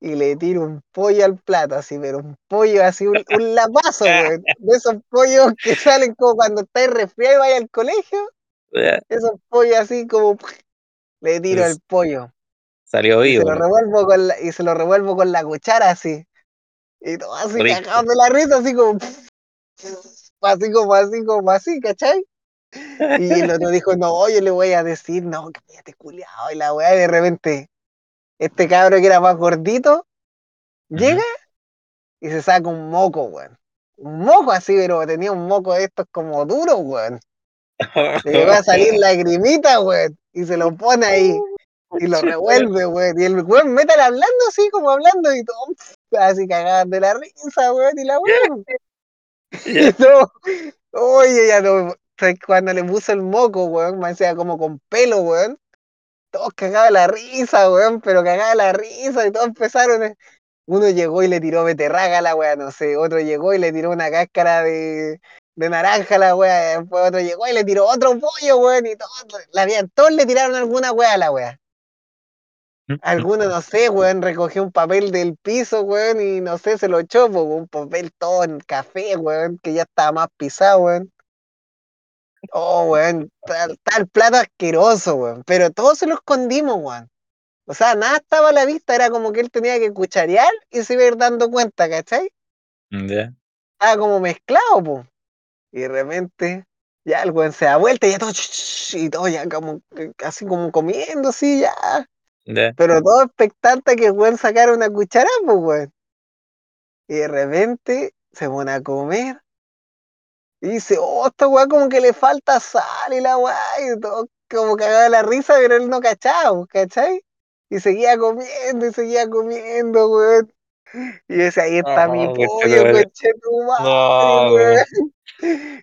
y le tiro un pollo al plato, así, pero un pollo así, un, un lapazo, <laughs> güey. De esos pollos que salen como cuando estáis resfriado y vais al colegio. Esos pollos así como le tiro el pollo. Salió Y se vivo, lo revuelvo con la, y se lo revuelvo con la cuchara así. Y todo así cagado de la risa, así como <laughs> así como así como así, ¿cachai? Y el otro <laughs> dijo, no, yo le voy a decir, no, cállate culiao, y la weá, y de repente, este cabro que era más gordito, llega y se saca un moco, weón. Un moco así, pero tenía un moco de estos como duro, weón. Le llegó a salir <laughs> lagrimita, weón, y se lo pone ahí y lo revuelve, weón. Y el weón métale hablando así, como hablando y todo, así cagadas de la risa, weón, y la weón. Y todo, oye, ya no, cuando le puso el moco, weón, me decía como con pelo, weón. Todos cagaban de la risa, weón, pero cagaban de la risa y todos empezaron. a- Uno llegó y le tiró beterraga a la weá, no sé. Otro llegó y le tiró una cáscara de, de naranja a la weá. Después otro llegó y le tiró otro pollo, weón. Y todos, la, todos le tiraron alguna weá a la weá. Alguno, no sé, weón, recogió un papel del piso, weón, y no sé, se lo echó, po, un papel todo en café, weón, que ya estaba más pisado, weón. Oh, weón, tal, tal plato asqueroso, weón. Pero todos se lo escondimos, weón. O sea, nada estaba a la vista, era como que él tenía que cucharear y se iba a ir dando cuenta, ¿cachai? ya, Estaba como mezclado, po. Y de repente, ya el weón se da vuelta y ya todo, y todo ya como, que- así como comiendo, así, ya. Pero todo expectante a que el weón sacara una cucharada, pues, weón. Y de repente se pone a comer y dice, oh, esta weá como que le falta sal y la weá, y todo como cagaba la risa, pero él no cachaba, pues, ¿cachai? Y seguía comiendo y seguía comiendo, weón. Y decía, ahí está mi pollo, conchetumare, No, weón. <laughs>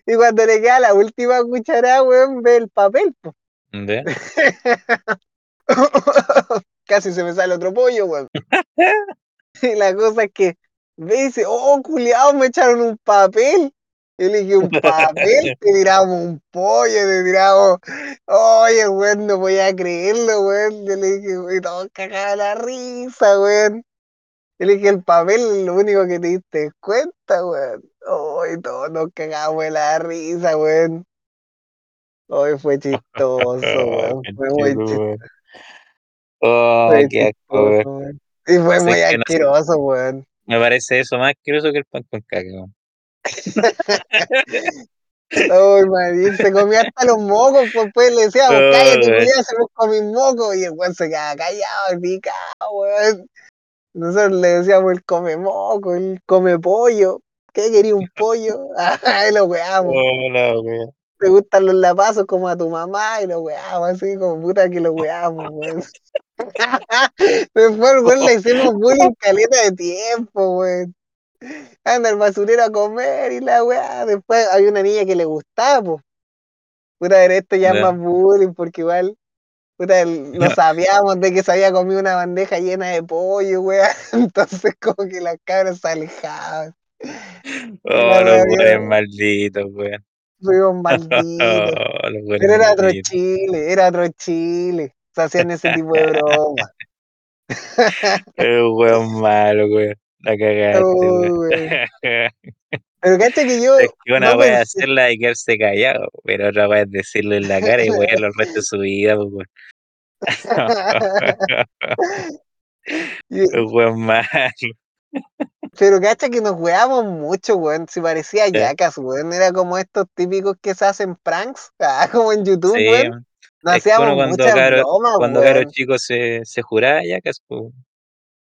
Y cuando le queda la última cucharada, weón, ve el papel, po. <laughs> <laughs> Casi se me sale otro pollo, weón. Y <laughs> la cosa es que y dice, oh, culiao, me echaron un papel. Y le dije, un papel, <laughs> te tiramos un pollo, te tiramos. Oye, weón, no podía creerlo, weón. Yo le dije, weón, todo cagaba la risa, weón. Yo le dije, el papel es lo único que te diste cuenta, weón. Hoy todos nos cagamos de la risa, weón. Hoy fue chistoso, Oh, weón. Fue muy chistoso. Oh, qué asco, weón. Y fue muy que no asqueroso, weón. me parece eso más asqueroso que el pan con caca, weón. <laughs> Ay, man, se comía hasta los mocos, pues, pues le decíamos, Oh, cállate, culiao, se busca mis mocos. Y el weón se quedaba callado, picado, weón. Nosotros le decíamos el come moco, el come pollo. ¿Qué quería un <laughs> pollo? <laughs> Ay, lo weamos. Oh, weón. Te gustan los lapazos como a tu mamá y lo weamos así como puta que lo weamos, weón. <laughs> Después, weón, le hicimos bullying caleta de tiempo, weón. Anda el basurero a comer y la weá. Después había una niña que le gustaba, pues. Puta, ver, esto ya es más bullying porque igual, puta, lo sabíamos de que se había comido una bandeja llena de pollo, weá. <laughs> Entonces como que las cabras se alejaban. Oh, weones yo, malditos, weón. Fuimos <laughs> malditos. Oh, los Pero era otro. Chile, era otro Chile. Se hacían ese tipo de bromas. <laughs> El weón malo, weón. La cagaste, weón. Oh, weón. Pero cacha que yo Es que una no wea es hacerla y quedarse callado, pero otra wea es decirle en la cara y wearlo el resto de su vida, pues, weón. <laughs> Y- weón malo. Pero cacha que nos weamos mucho, weón. Si parecía Ya. yacas, weón. Era como estos típicos que se hacen pranks, <laughs> ah, como en YouTube, Sí, weón. Nos es hacíamos cuando muchas caro, bromas, cuando caro weón. chico se, se juraba ya que su,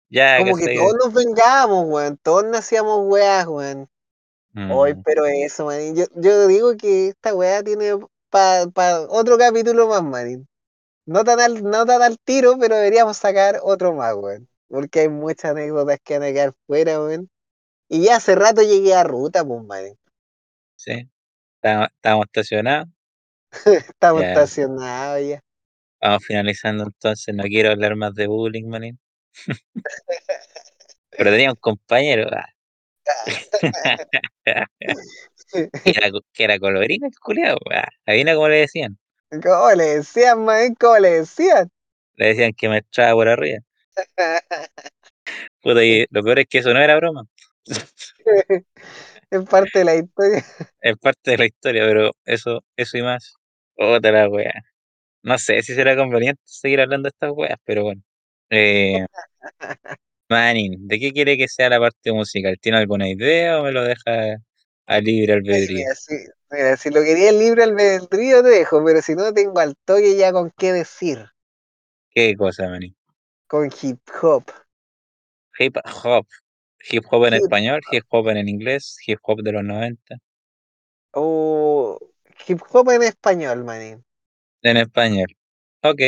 ya Como que todos nos vengábamos, weón. Todos nos hacíamos weas, weón. Hoy, Mm, pero eso, man. Yo, yo digo que esta weá tiene para pa otro capítulo más, man. No tan, al, no tan al tiro, pero deberíamos sacar otro más, weón. Porque hay muchas anécdotas que van a quedar fuera, weón. Y ya hace rato llegué a ruta, pues, manín. Sí. Estábamos, estábamos estacionados. <laughs> Estamos Ya. estacionados ya. Vamos finalizando entonces. No quiero hablar más de bullying, manín. Pero tenía un compañero. ah, <laughs> que, era, que era el culiao. Ah, adivina cómo le decían. ¿Cómo le decían, manín? ¿Cómo le decían? Le decían que me echaba por arriba. Puta, y lo peor es que eso no era broma. <laughs> es parte de la historia. Es parte de la historia, pero eso, eso y más. Otra la wea. No sé si será conveniente seguir hablando de estas weas, pero bueno. Eh, <laughs> Manning, ¿de qué quiere que sea la parte musical? ¿Tiene alguna idea o me lo deja a libre albedrío? Mira, si, mira, si lo quería libre albedrío te dejo, pero si no tengo al toque ya con qué decir. ¿Qué cosa, Manning? Con hip hop. Hip hop. Hip hop en Hip español, hip hop en inglés, hip hop de los 90. O hip hop en español, manín. En español. Ok,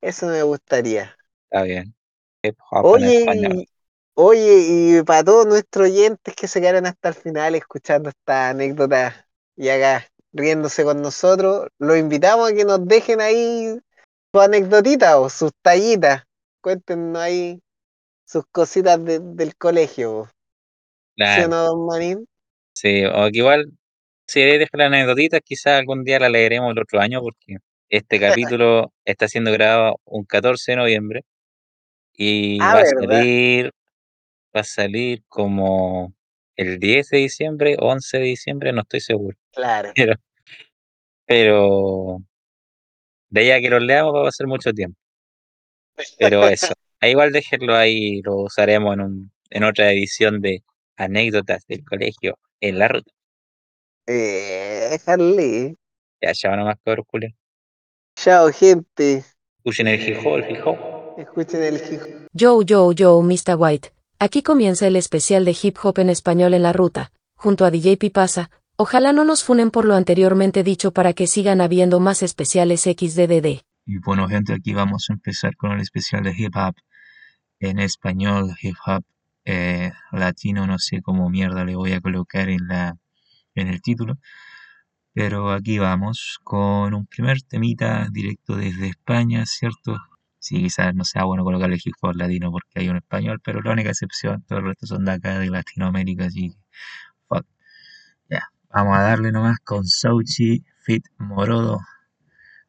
Eso me gustaría. está bien. Hip hop en español. Oye, y- oye, y para todos nuestros oyentes que se quedaron hasta el final escuchando esta anécdota y acá riéndose con nosotros, los invitamos a que nos dejen ahí sus anecdotitas o sus tallitas. Cuéntenos ahí sus cositas de- del colegio. ¿Sí o Claro, no, don Manín? sí, o que igual, si queréis dejar la anécdotita, quizás algún día la leeremos el otro año, porque este <laughs> capítulo está siendo grabado un 14 de noviembre y Ah, va a salir, va a salir como el 10 de diciembre, 11 de diciembre, no estoy seguro. Claro. <laughs> Pero, pero de ahí a que los leamos va a pasar mucho tiempo. Pero eso, <laughs> ahí igual déjenlo ahí, lo usaremos en, un, en otra edición de anécdotas del colegio en la ruta. Eh, déjale. Ya, ya nomás, cabros, Julio. Chao, gente. Escuchen el hip hop, el hip hop. Escuchen el hip Yo, yo, yo, Mr. White. Aquí comienza el especial de hip hop en español en la ruta, junto a DJ Pipasa. Ojalá no nos funen por lo anteriormente dicho para que sigan habiendo más especiales XDDD. Y bueno, gente, aquí vamos a empezar con el especial de hip hop en español, hip hop eh, latino, no sé cómo mierda le voy a colocar en la en el título. Pero aquí vamos con un primer temita directo desde España, ¿cierto? Sí, quizás no sea bueno colocarle hip hop latino porque hay un español, pero la única excepción, todo el resto son de acá, de Latinoamérica, así vamos a darle nomás con Sochi Fit Morodo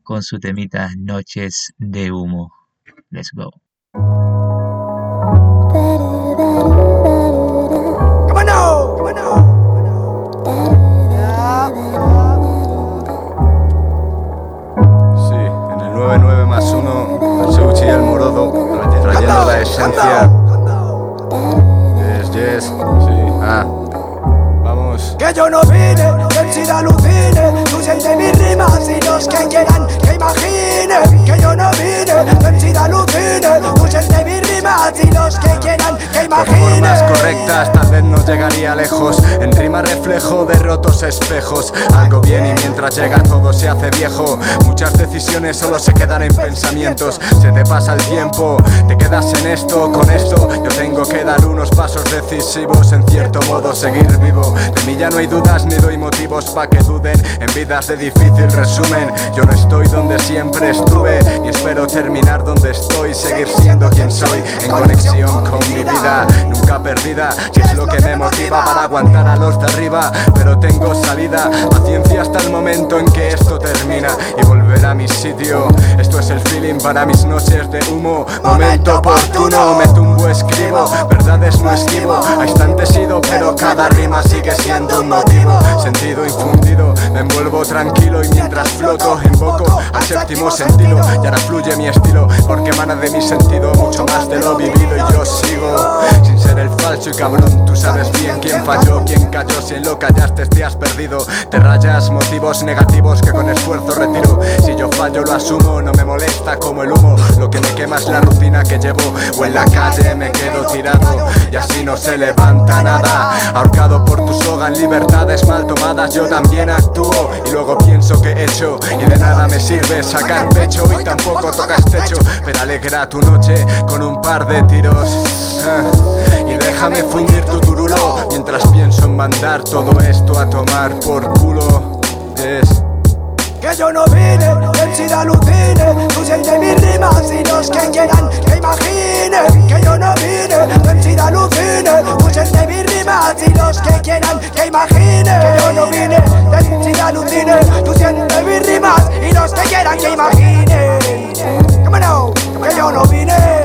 con su temita Noches de Humo. Let's go. Sí, en el 99 más 1, el Suchi y el Morodo, trayendo la esencia. Yes, yes, sí, ah. Que yo no vine, que el SIDA alucine. Tú siente mis rimas y los que quieran que imaginen Que yo no vine, que el SIDA alucine. Tú siente mis rimas y los que quieran que Por imaginen formas correctas tal vez no llegaría lejos. En rima reflejo de rotos espejos. Algo bien y mientras llega todo se hace viejo. Muchas decisiones solo se quedan en pensamientos. Se te pasa el tiempo, te quedas en esto, con esto. Yo tengo que dar unos pasos decisivos En cierto modo seguir vivo. De mí ya no hay dudas ni doy motivos pa' que duden En vidas de difícil resumen. Yo no estoy donde siempre estuve Y espero terminar donde estoy Seguir siendo quien soy En conexión con mi vida Nunca perdida. Si es lo que me motiva para aguantar a los de arriba. Pero tengo salida Paciencia hasta el momento en que esto termina. Y volver a mi sitio Esto es el feeling para mis noches de humo. Momento oportuno Me tumbo, escribo. Verdades no esquivo A instantes ido pero cada rima sigue siendo un motivo. Sentido infundido Me envuelvo tranquilo y mientras floto Invoco al séptimo sentido. Y ahora fluye mi estilo Porque emana de mi sentido Mucho más de lo vivido y yo sigo el falso y cabrón Tú sabes bien quién falló, quién cayó Si en lo callaste te has perdido Te rayas motivos negativos que con esfuerzo retiro. Si yo fallo lo asumo, no me molesta como el humo. Lo que me quema es la rutina que llevo. O en la calle me quedo tirado y así no se levanta nada. Ahorcado por tu soga en libertades mal tomadas, yo también actúo. Y luego pienso que he hecho y de nada me sirve sacar pecho y tampoco tocas techo. Pero alegra tu noche con un par de tiros. Déjame fundir tu turulo mientras pienso en mandar todo esto a tomar por culo. Que yo no vine, el SIDA alucine. Tú sientes mis rimas y los que quieran que imaginen Que yo no vine, el SIDA alucine. Tú sientes mis rimas y los que quieran que imaginen Que yo no vine, el SIDA alucine. Tú sientes mis rimas y los que quieran que imaginen que yo no vine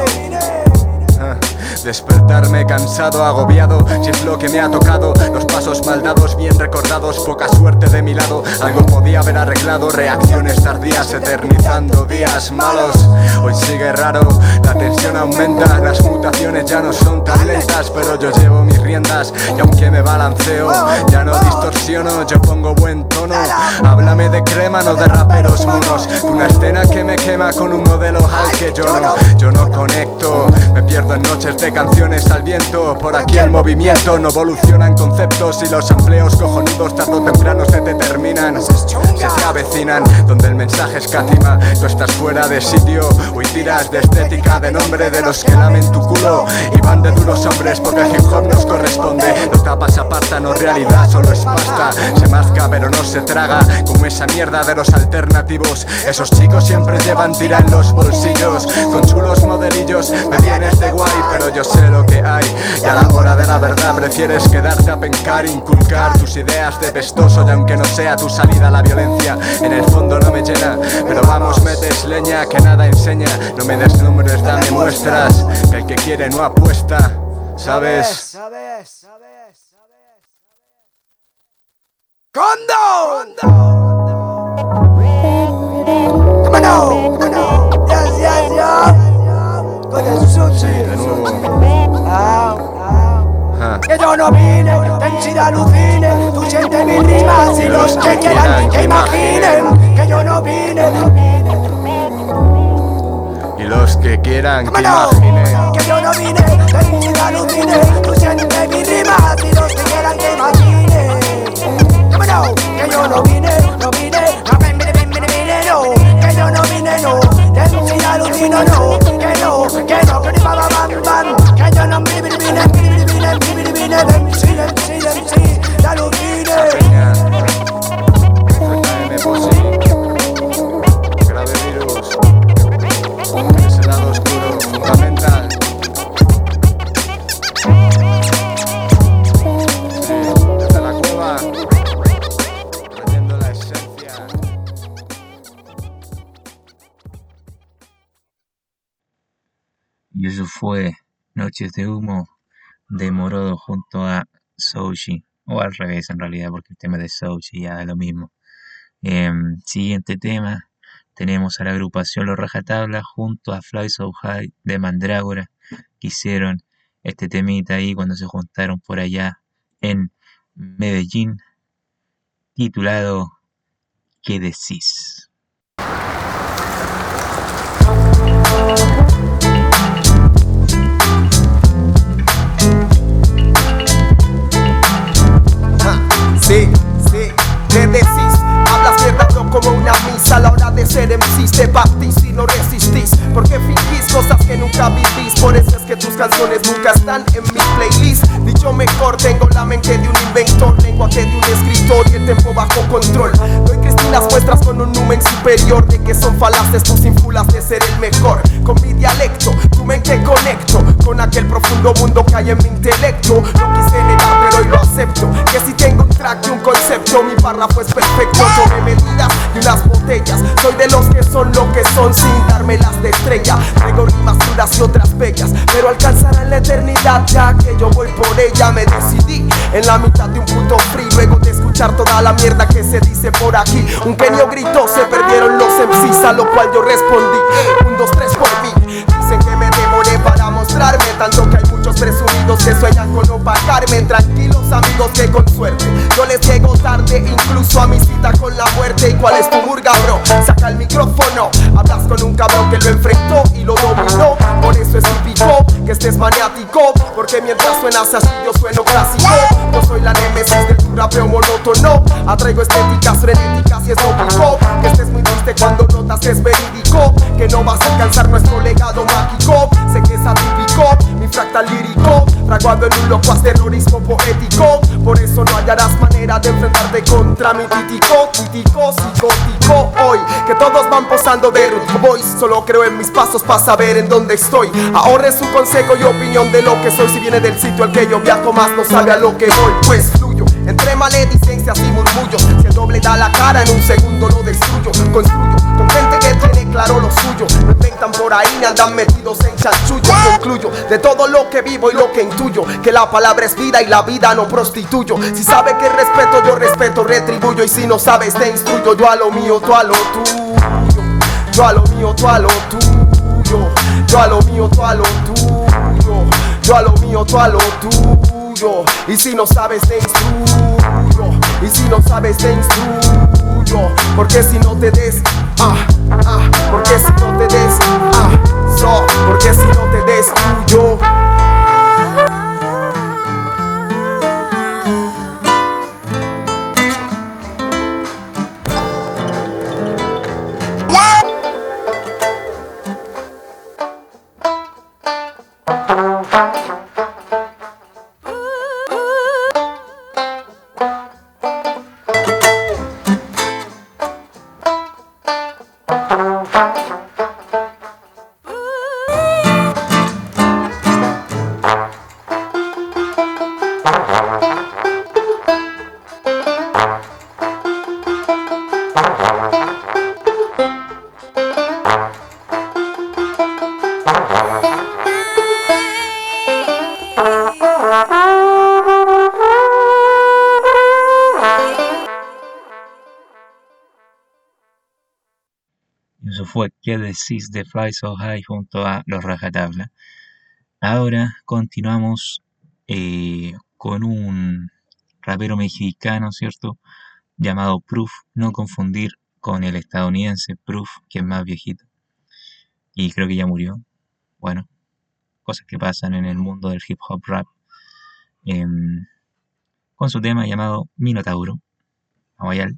Despertarme cansado, agobiado, si es lo que me ha tocado. Los pasos mal dados, bien recordados, poca suerte de mi lado. Algo podía haber arreglado, reacciones tardías, eternizando días malos. Hoy sigue raro, la tensión aumenta, las mutaciones ya no son tan lentas, pero yo llevo mis riendas y aunque me balanceo, ya no distorsiono, yo pongo buen tono. Háblame de crema, no de raperos monos. Una escena que me quema con un modelo al que no, yo no conecto. Me pierdo en noches de canciones al viento. Por aquí el movimiento no evolucionan conceptos y los empleos cojonudos tarde o temprano se te terminan. Se te avecinan donde el mensaje escatima. Tú estás fuera de sitio. Hoy tiras de estética de nombre de los que lamen tu culo y van de duros hombres porque el hip hop nos corresponde. No tapas aparta, no realidad, solo es pasta. Se masca pero no se traga como esa mierda de los alternativos. Esos chicos siempre llevan tira en los bolsillos con chulos modelillos. Me vienes de guay, pero yo sé lo que hay. Y a la hora de la verdad prefieres quedarte a pencar Inculcar tus ideas de pestoso Y aunque no sea tu salida a la violencia En el fondo no me llena. Pero vamos, metes leña que nada enseña. No me des números, dame muestras Que el que quiere no apuesta. ¿Sabes? ¡Condo! Yes, yes, yes. Con el sushi. Que yo no vine, densidad alucine Tú sientes mis rimas y los que quieran que imaginen Que yo no vine. Y los que quieran que imaginen. Que yo no vine, densidad alucine Tú sientes mis rimas y los que quieran que imaginen. Que yo no vine, no vine No vine, no. Que yo no vine, no Densidad alucine, no Que no, que no, que ni ba, ba, bam, bam. Que yo no vine, vine, vine, vine, vine, vine, vine MC, MC, MC La lupine Grave De Humo de Morodo junto a Sochi. O al revés, en realidad, porque el tema de Sochi ya es lo mismo. Em, siguiente tema. Tenemos a la agrupación Los Rajatabla junto a Fly So High de Mandrágora que hicieron este temita ahí cuando se juntaron por allá en Medellín titulado ¿Qué decís? Sí, sí, ¿qué decís? Hablas mierda no como una misa. A la hora de ser MCs Te partís y no resistís. Porque fingís cosas que nunca vivís. Por eso es que tus canciones nunca están en mi playlist. Dicho mejor, tengo la mente de un inventor Lenguaje de un escritor y el tempo bajo control. Doy cristinas muestras con un numen superior De que son falaces tus infulas de ser el mejor. Con mi dialecto, tu mente conecto Con aquel profundo mundo que hay en mi intelecto. No quise negar pero hoy lo acepto. Que si tengo y un concepto Mi párrafo es perfecto Tomé medidas y unas botellas. Soy de los que son lo que son sin dármelas de estrella. Traigo rimas duras y otras bellas Pero alcanzarán la eternidad ya que yo voy por ella. Me decidí en la mitad de un puto free Luego de escuchar toda la mierda que se dice por aquí. Un genio gritó, se perdieron los MCs A lo cual yo respondí, un, dos, tres por mí. Dicen que me demoré para mostrarme Tanto que hay muchos presumidos que sueñan con opacarme Tranquilo los amigos que con suerte. Yo les llego tarde incluso a mi cita con la muerte. ¿Y cuál es tu murga bro? Saca el micrófono. Hablas con un cabrón que lo enfrentó y lo dominó. Por eso es típico que estés maniático. Porque mientras suenas así yo sueno clásico. Yo soy la némesis del tu rapeo monótono. Atraigo estéticas frenéticas y es lógico Que estés muy triste cuando notas es verídico Que no vas a alcanzar nuestro legado mágico. Sé que es atípico, fractal lírico Fraguado en un loco terrorismo poético. Por eso no hallarás manera de enfrentarte contra mi títico Títico, psicótico. Hoy que todos van posando de Rudy Boys Solo creo en mis pasos para saber en dónde estoy. Ahorre su consejo y opinión de lo que soy Si viene del sitio al que yo viajo más no sabe a lo que voy. Pues fluyo entre maledicencias y murmullos. Si el doble da la cara en un segundo lo destruyo. Construyo con gente que tiene claro lo suyo. No inventan por ahí ni andan metidos en chanchullo. Concluyo de todo lo que vivo y lo que intuyo Que la palabra es vida y la vida no prostituyo. Si sabe que respeto yo respeto retribuyo. Y si no sabes te instruyo. Yo a lo mío tú a lo tuyo. Yo a lo mío tú a lo tuyo. Yo a lo mío tú a lo tuyo. Yo a lo mío tú a lo tuyo. Y si no sabes te instruyo. Y si no sabes te instruyo Porque si no te des ah, ah, Porque si no te des ah, so, Porque si no te destruyo ¿Qué decís de Fly So High junto a Los Rajatabla? Ahora continuamos eh, con un rapero mexicano, ¿cierto? Llamado Proof, no confundir con el estadounidense Proof, que es más viejito. Y creo que ya murió. Bueno, cosas que pasan en el mundo del hip hop rap. Em, con su tema llamado Minotauro. Vamos allá.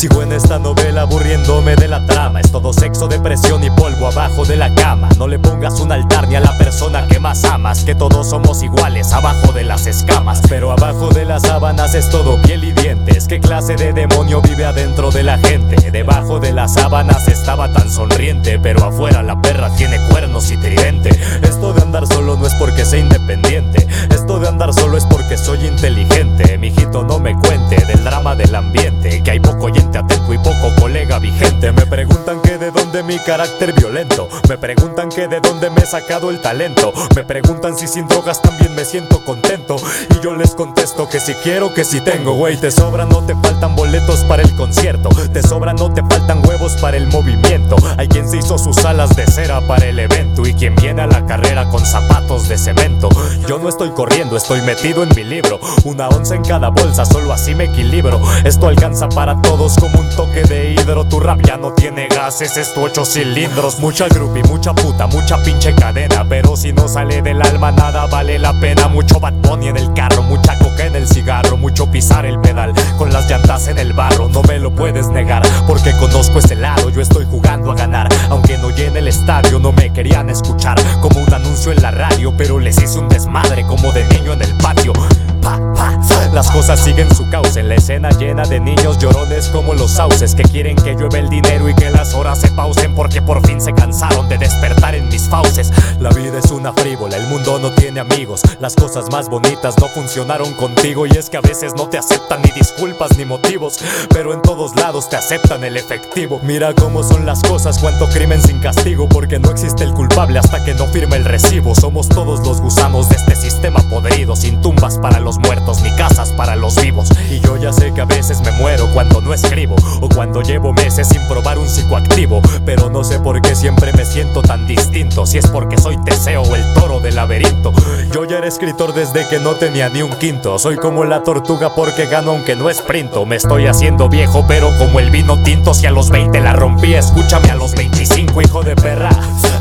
Sigo en esta novela aburriéndome de la trama. Es todo sexo, depresión y polvo abajo de la cama. No le pongas un altar ni a la persona que más amas Que todos somos iguales abajo de las escamas. Pero abajo de las sábanas es todo piel y dientes. ¿Qué clase de demonio vive adentro de la gente? Debajo de las sábanas estaba tan sonriente Pero afuera la perra tiene cuernos y tridente. Esto de andar solo no es porque sea independiente de andar solo es porque soy inteligente. Mijito no me cuente del drama del ambiente Que hay poco oyente atento y poco colega vigente. Me preguntan que de dónde mi carácter violento. Me preguntan que de dónde me he sacado el talento. Me preguntan si sin drogas también me siento contento. Y yo les contesto que si quiero, que si tengo Güey, te sobran, no te faltan boletos para el concierto. Te sobran, no te faltan huevos para el movimiento. Hay quien se hizo sus alas de cera para el evento Y quien viene a la carrera con zapatos de cemento. Yo no estoy corriendo, estoy metido en mi libro. Una onza en cada bolsa, solo así me equilibro. Esto alcanza para todos como un toque de hidro. Tu rap ya no tiene gases, esto ocho cilindros. Mucha groupie, mucha puta, mucha pinche cadena. Pero si no sale del alma nada vale la pena. Mucho Bad Bunny en el carro, mucha coca en el cigarro Mucho pisar el pedal con las llantas en el barro. No me lo puedes negar porque conozco ese lado Yo estoy jugando a ganar. Aunque no llene el estadio no me querían escuchar Como un anuncio en la radio Pero les hice un desmadre como de niño en el patio. Pa, pa, Las cosas siguen su cauce en la escena llena de niños llorones como los sauces que quieren que llueve el dinero y que las horas se pausen porque por fin se cansaron de despertar en mis fauces. La vida es una frívola, el mundo no tiene amigos. Las cosas más bonitas no funcionaron contigo y es que a veces no te aceptan ni disculpas ni motivos, pero en todos lados te aceptan el efectivo. Mira cómo son las cosas, cuánto crimen sin castigo, porque no existe el culpable hasta que no firme el recibo. Somos todos los gusanos de este sistema podrido, sin tumbas para los muertos ni casas para los vivos. Y yo ya sé que a veces me muero cuando no escribo o cuando llevo meses sin probar un psicoactivo, pero no sé por qué siempre me siento tan distinto. Si es porque soy Teseo o el toro del laberinto. Yo ya era escritor desde que no tenía ni un quinto. Soy como la tortuga porque gano aunque no esprinto. Me estoy haciendo viejo, pero como el vino tinto, si a los 20 la rompí, escúchame a los 25, hijo de perra.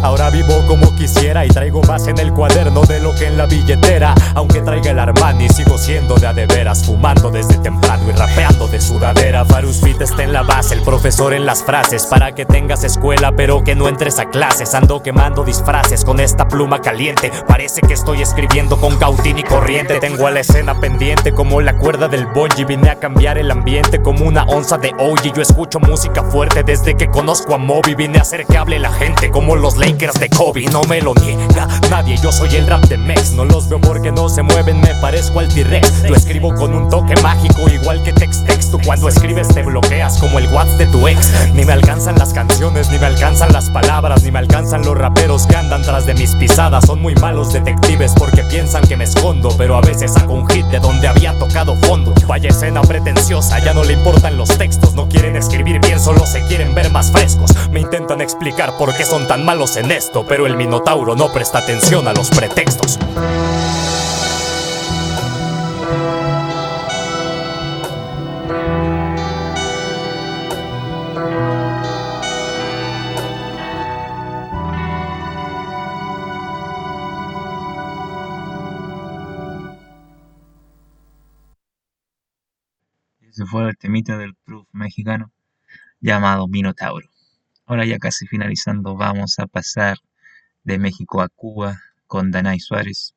Ahora vivo como quisiera y traigo más en el cuaderno en la billetera. Aunque traiga el Armani, sigo siendo de a de veras, fumando desde temprano y rapeando de sudadera. Farus Fit está en la base, el profesor en las frases, para que tengas escuela, pero que no entres a clases. Ando quemando disfraces con esta pluma caliente. Parece que estoy escribiendo con cautín y corriente. Tengo a la escena pendiente como la cuerda del bungee. Vine a cambiar el ambiente como una onza de OG. Yo escucho música fuerte desde que conozco a Moby. Vine a hacer que hable la gente como los Lakers de Kobe. No me lo niega nadie, yo soy el rap de No los veo porque no se mueven, me parezco al T-Rex. Yo escribo con un toque mágico, igual que text text. Tú cuando escribes te bloqueas como el WhatsApp de tu ex. Ni me alcanzan las canciones, ni me alcanzan las palabras, ni me alcanzan los raperos que andan tras de mis pisadas. Son muy malos detectives porque piensan que me escondo, pero a veces saco un hit de donde había tocado fondo. Vaya escena pretenciosa, ya no le importan los textos, no quieren escribir bien, solo se quieren ver más frescos. Me intentan explicar por qué son tan malos en esto, pero el Minotauro no presta atención a los pretextos. Ese fue el temita del proof mexicano llamado Minotauro. Ahora ya casi finalizando, vamos a pasar de México a Cuba con Danay Suárez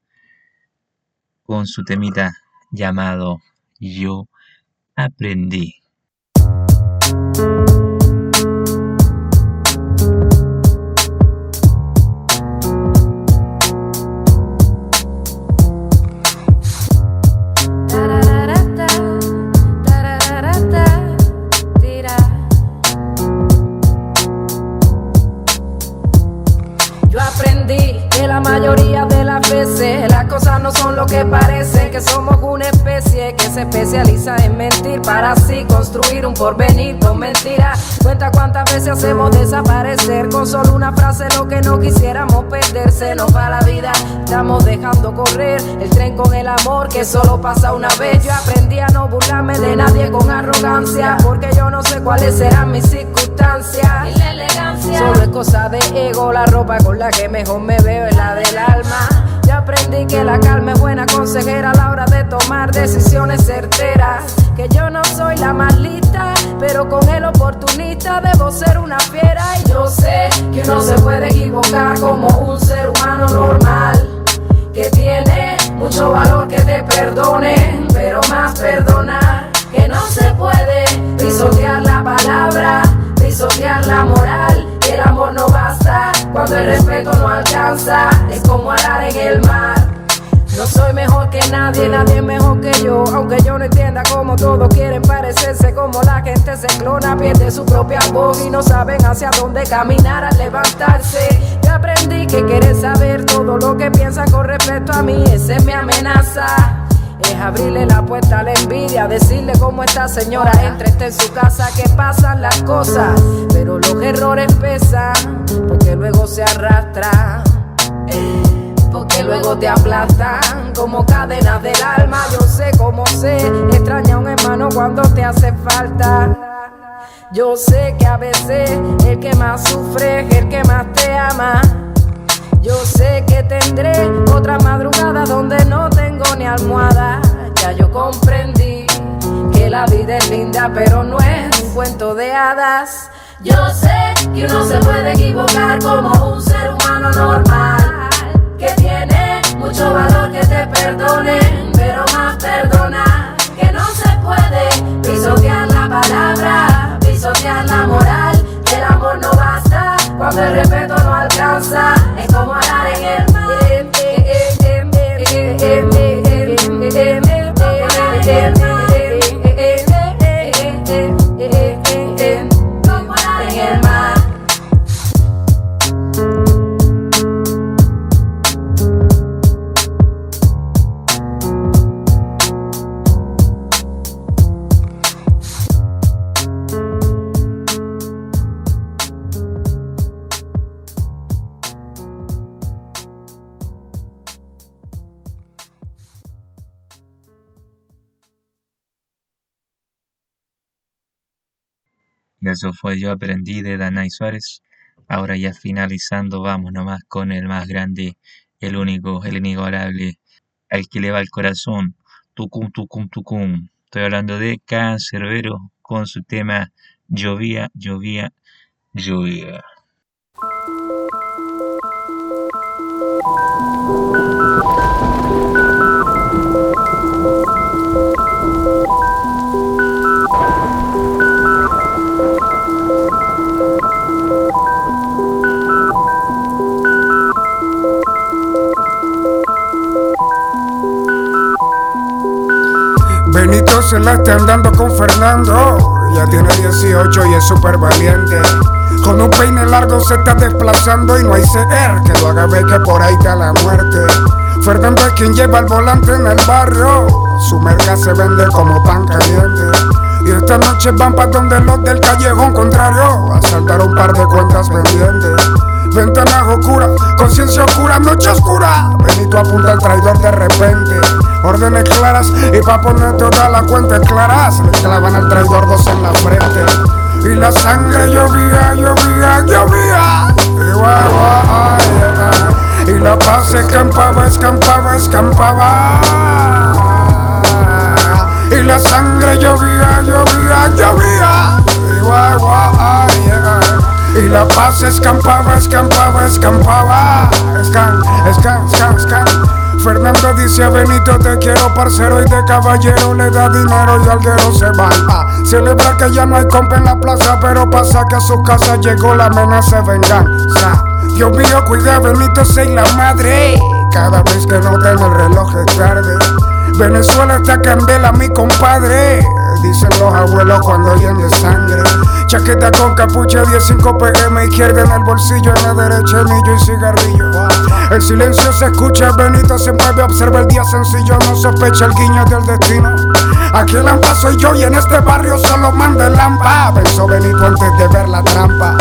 con su temita llamado Yo aprendí. Que la mayoría de las veces las cosas no son lo que parecen, que somos una especie que se especializa en mentir para así construir un porvenir con mentiras. Cuenta cuántas veces hacemos desaparecer con solo una frase lo que no quisiéramos perderse, nos va la vida. Estamos dejando correr el tren con el amor que solo pasa una vez. Yo aprendí a no burlarme de nadie con arrogancia, porque yo no sé cuáles serán mis circunstancias. Solo es cosa de ego, la ropa con la que mejor me veo es la del alma. Yo aprendí que la calma es buena consejera a la hora de tomar decisiones certeras. Que yo no soy la más lista, pero con el oportunista debo ser una fiera. Y yo sé que uno se puede equivocar como un ser humano normal. Que tiene mucho valor que te perdonen, pero más perdonar que no se puede pisotear la palabra, pisotear la moral. El amor no basta cuando el respeto no alcanza, es como arar en el mar. No soy mejor que nadie, nadie es mejor que yo. Aunque yo no entienda cómo todos quieren parecerse, como la gente se clona, pierde su propia voz y no saben hacia dónde caminar al levantarse. Yo aprendí que querer saber todo lo que piensan con respecto a mí, esa es mi amenaza. Es abrirle la puerta a la envidia, decirle cómo esta señora entra, está en su casa, que pasan las cosas, pero los errores pesan, porque luego se arrastran porque luego te aplastan como cadenas del alma. Yo sé cómo sé, extraña a un hermano cuando te hace falta. Yo sé que a veces el que más sufre es el que más te ama. Yo sé que tendré otra madrugada donde no tengo ni almohada. Ya yo comprendí que la vida es linda, pero no es un cuento de hadas. Yo sé que uno se puede equivocar como un ser humano normal que tiene mucho valor que te perdonen, pero más perdona que no se puede pisotear la palabra, pisotear la moral, el amor no basta cuando el respeto Como eso fue Yo aprendí de Danay Suárez. Ahora ya finalizando, vamos nomás con el más grande, el único, el inigualable, al que le va el corazón. Tucum, tucum, tucum. Estoy hablando de Cancerbero con su tema Llovía, llovía, llovía. Se la está andando con Fernando. Ya tiene 18 y es súper valiente. Con un peine largo se está desplazando y no hay ser que lo haga ver que por ahí está la muerte. Fernando es quien lleva el volante en el barrio. Su merca se vende como pan caliente. Y esta noche van pa' donde los del callejón contrario a saltar un par de cuentas pendientes. Ventanas oscuras, conciencia oscura, noche oscura. Benito apunta al traidor de repente. Órdenes claras y pa' poner toda la cuenta clara se le clavan al traidor dos en la frente. Y la sangre llovía, llovía, llovía. Y, guau, guau, y la paz escampaba, escampaba, escampaba. Y la sangre llovía, llovía, llovía. Y, guau, guau, y la paz escampaba, escampaba, escampaba. Escan, escan, escan, escan. Fernando dice a Benito te quiero parcero y de caballero le da dinero y alguero se va. A celebrar que ya no hay compa en la plaza pero pasa que a su casa llegó la amenaza de venganza. Dios mío cuida Benito soy la madre. Cada vez que no tengo el reloj es tarde. Venezuela está candela mi compadre Dicen los abuelos cuando oyen de sangre. Chaqueta con capucha 15 pm Izquierda en el bolsillo, en la derecha anillo y cigarrillo. El silencio se escucha, Benito se mueve Observa el día sencillo, no sospecha el guiño del destino. Aquí el lampa soy yo y en este barrio solo manda el lampa Pensó Benito antes de ver la trampa.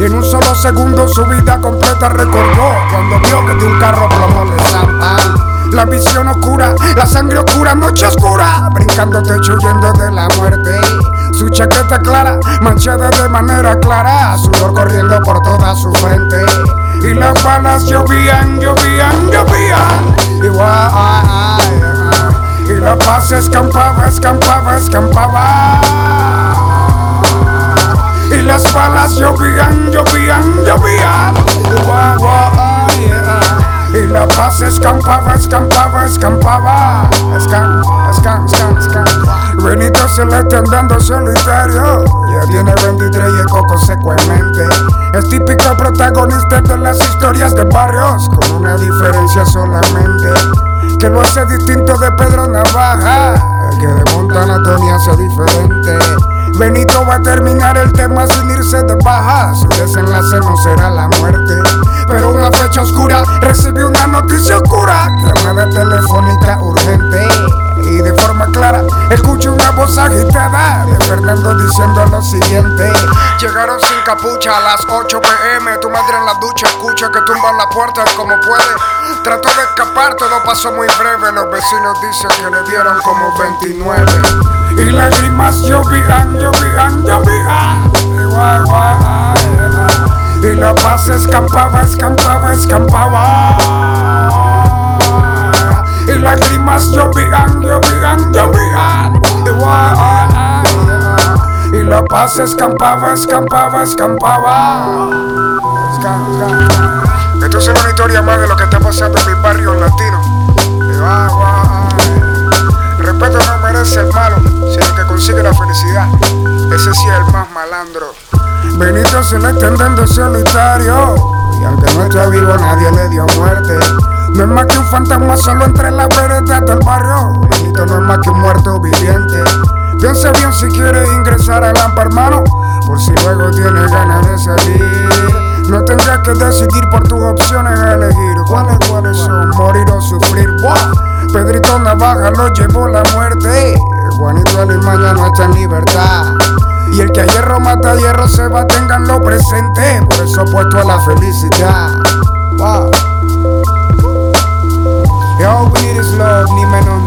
Y en un solo segundo su vida completa recordó Cuando vio que de un carro plomo le zampan la visión oscura, la sangre oscura, noche oscura, brincando techo huyendo de la muerte. Su chaqueta clara, manchada de manera clara, sudor corriendo por toda su frente. Y las balas llovían, llovían, llovían. Y, y la paz escampaba, escampaba, escampaba. Y las balas llovían, llovían, llovían. Y, la paz escampaba, escampaba, escampaba. Escam, escam, escam, escam. Benito se le está andando solitario. Ya tiene 23 y el coco seco en mente. Es típico protagonista de las historias de barrios. Con una diferencia solamente. Que lo hace distinto de Pedro Navaja. El que de Montana Tony hace diferente. Benito va a terminar el tema sin irse de baja. Su desenlace no será la muerte. Pero una fecha oscura recibió una noticia oscura. Llamada telefónica urgente. Y de forma clara escucho una voz agitada de Fernando diciendo lo siguiente. Llegaron sin capucha a las 8 pm. Tu madre en la ducha escucha que tumban la puerta como puede. Trató de escapar, todo pasó muy breve. Los vecinos dicen que le dieron como 29. Y lágrimas llovían, llovían. Y guay, guay, ay, ay. Y la paz escampaba, escampaba, escampaba. Y lágrimas llovían, llovían. Y guay, ay, ay. Y la paz escampaba, escampaba, escampaba. Escam, escam. Esto es una historia más de lo que está pasando en mi barrio latino. Y. Respeto no merece el malo, sino que consigue la felicidad. Ese sí es el más malandro. Benito se le está andando solitario. aunque no esté vivo nadie le dio muerte. No es más que un fantasma solo entre las veredas del barrio. Manito no es más que un muerto viviente. Piensa bien si quieres ingresar a la hermano, por si luego tienes ganas de salir. No tendrás que decidir por tus opciones elegir cuáles, cuáles son, morir o sufrir. ¡Buah! Pedrito Navaja lo llevó la muerte. Juanito Alimaña no está en libertad. Y el que a hierro mata a hierro se va, tenganlo presente. Por eso puesto a la felicidad. Wow. All we need is love, ni menos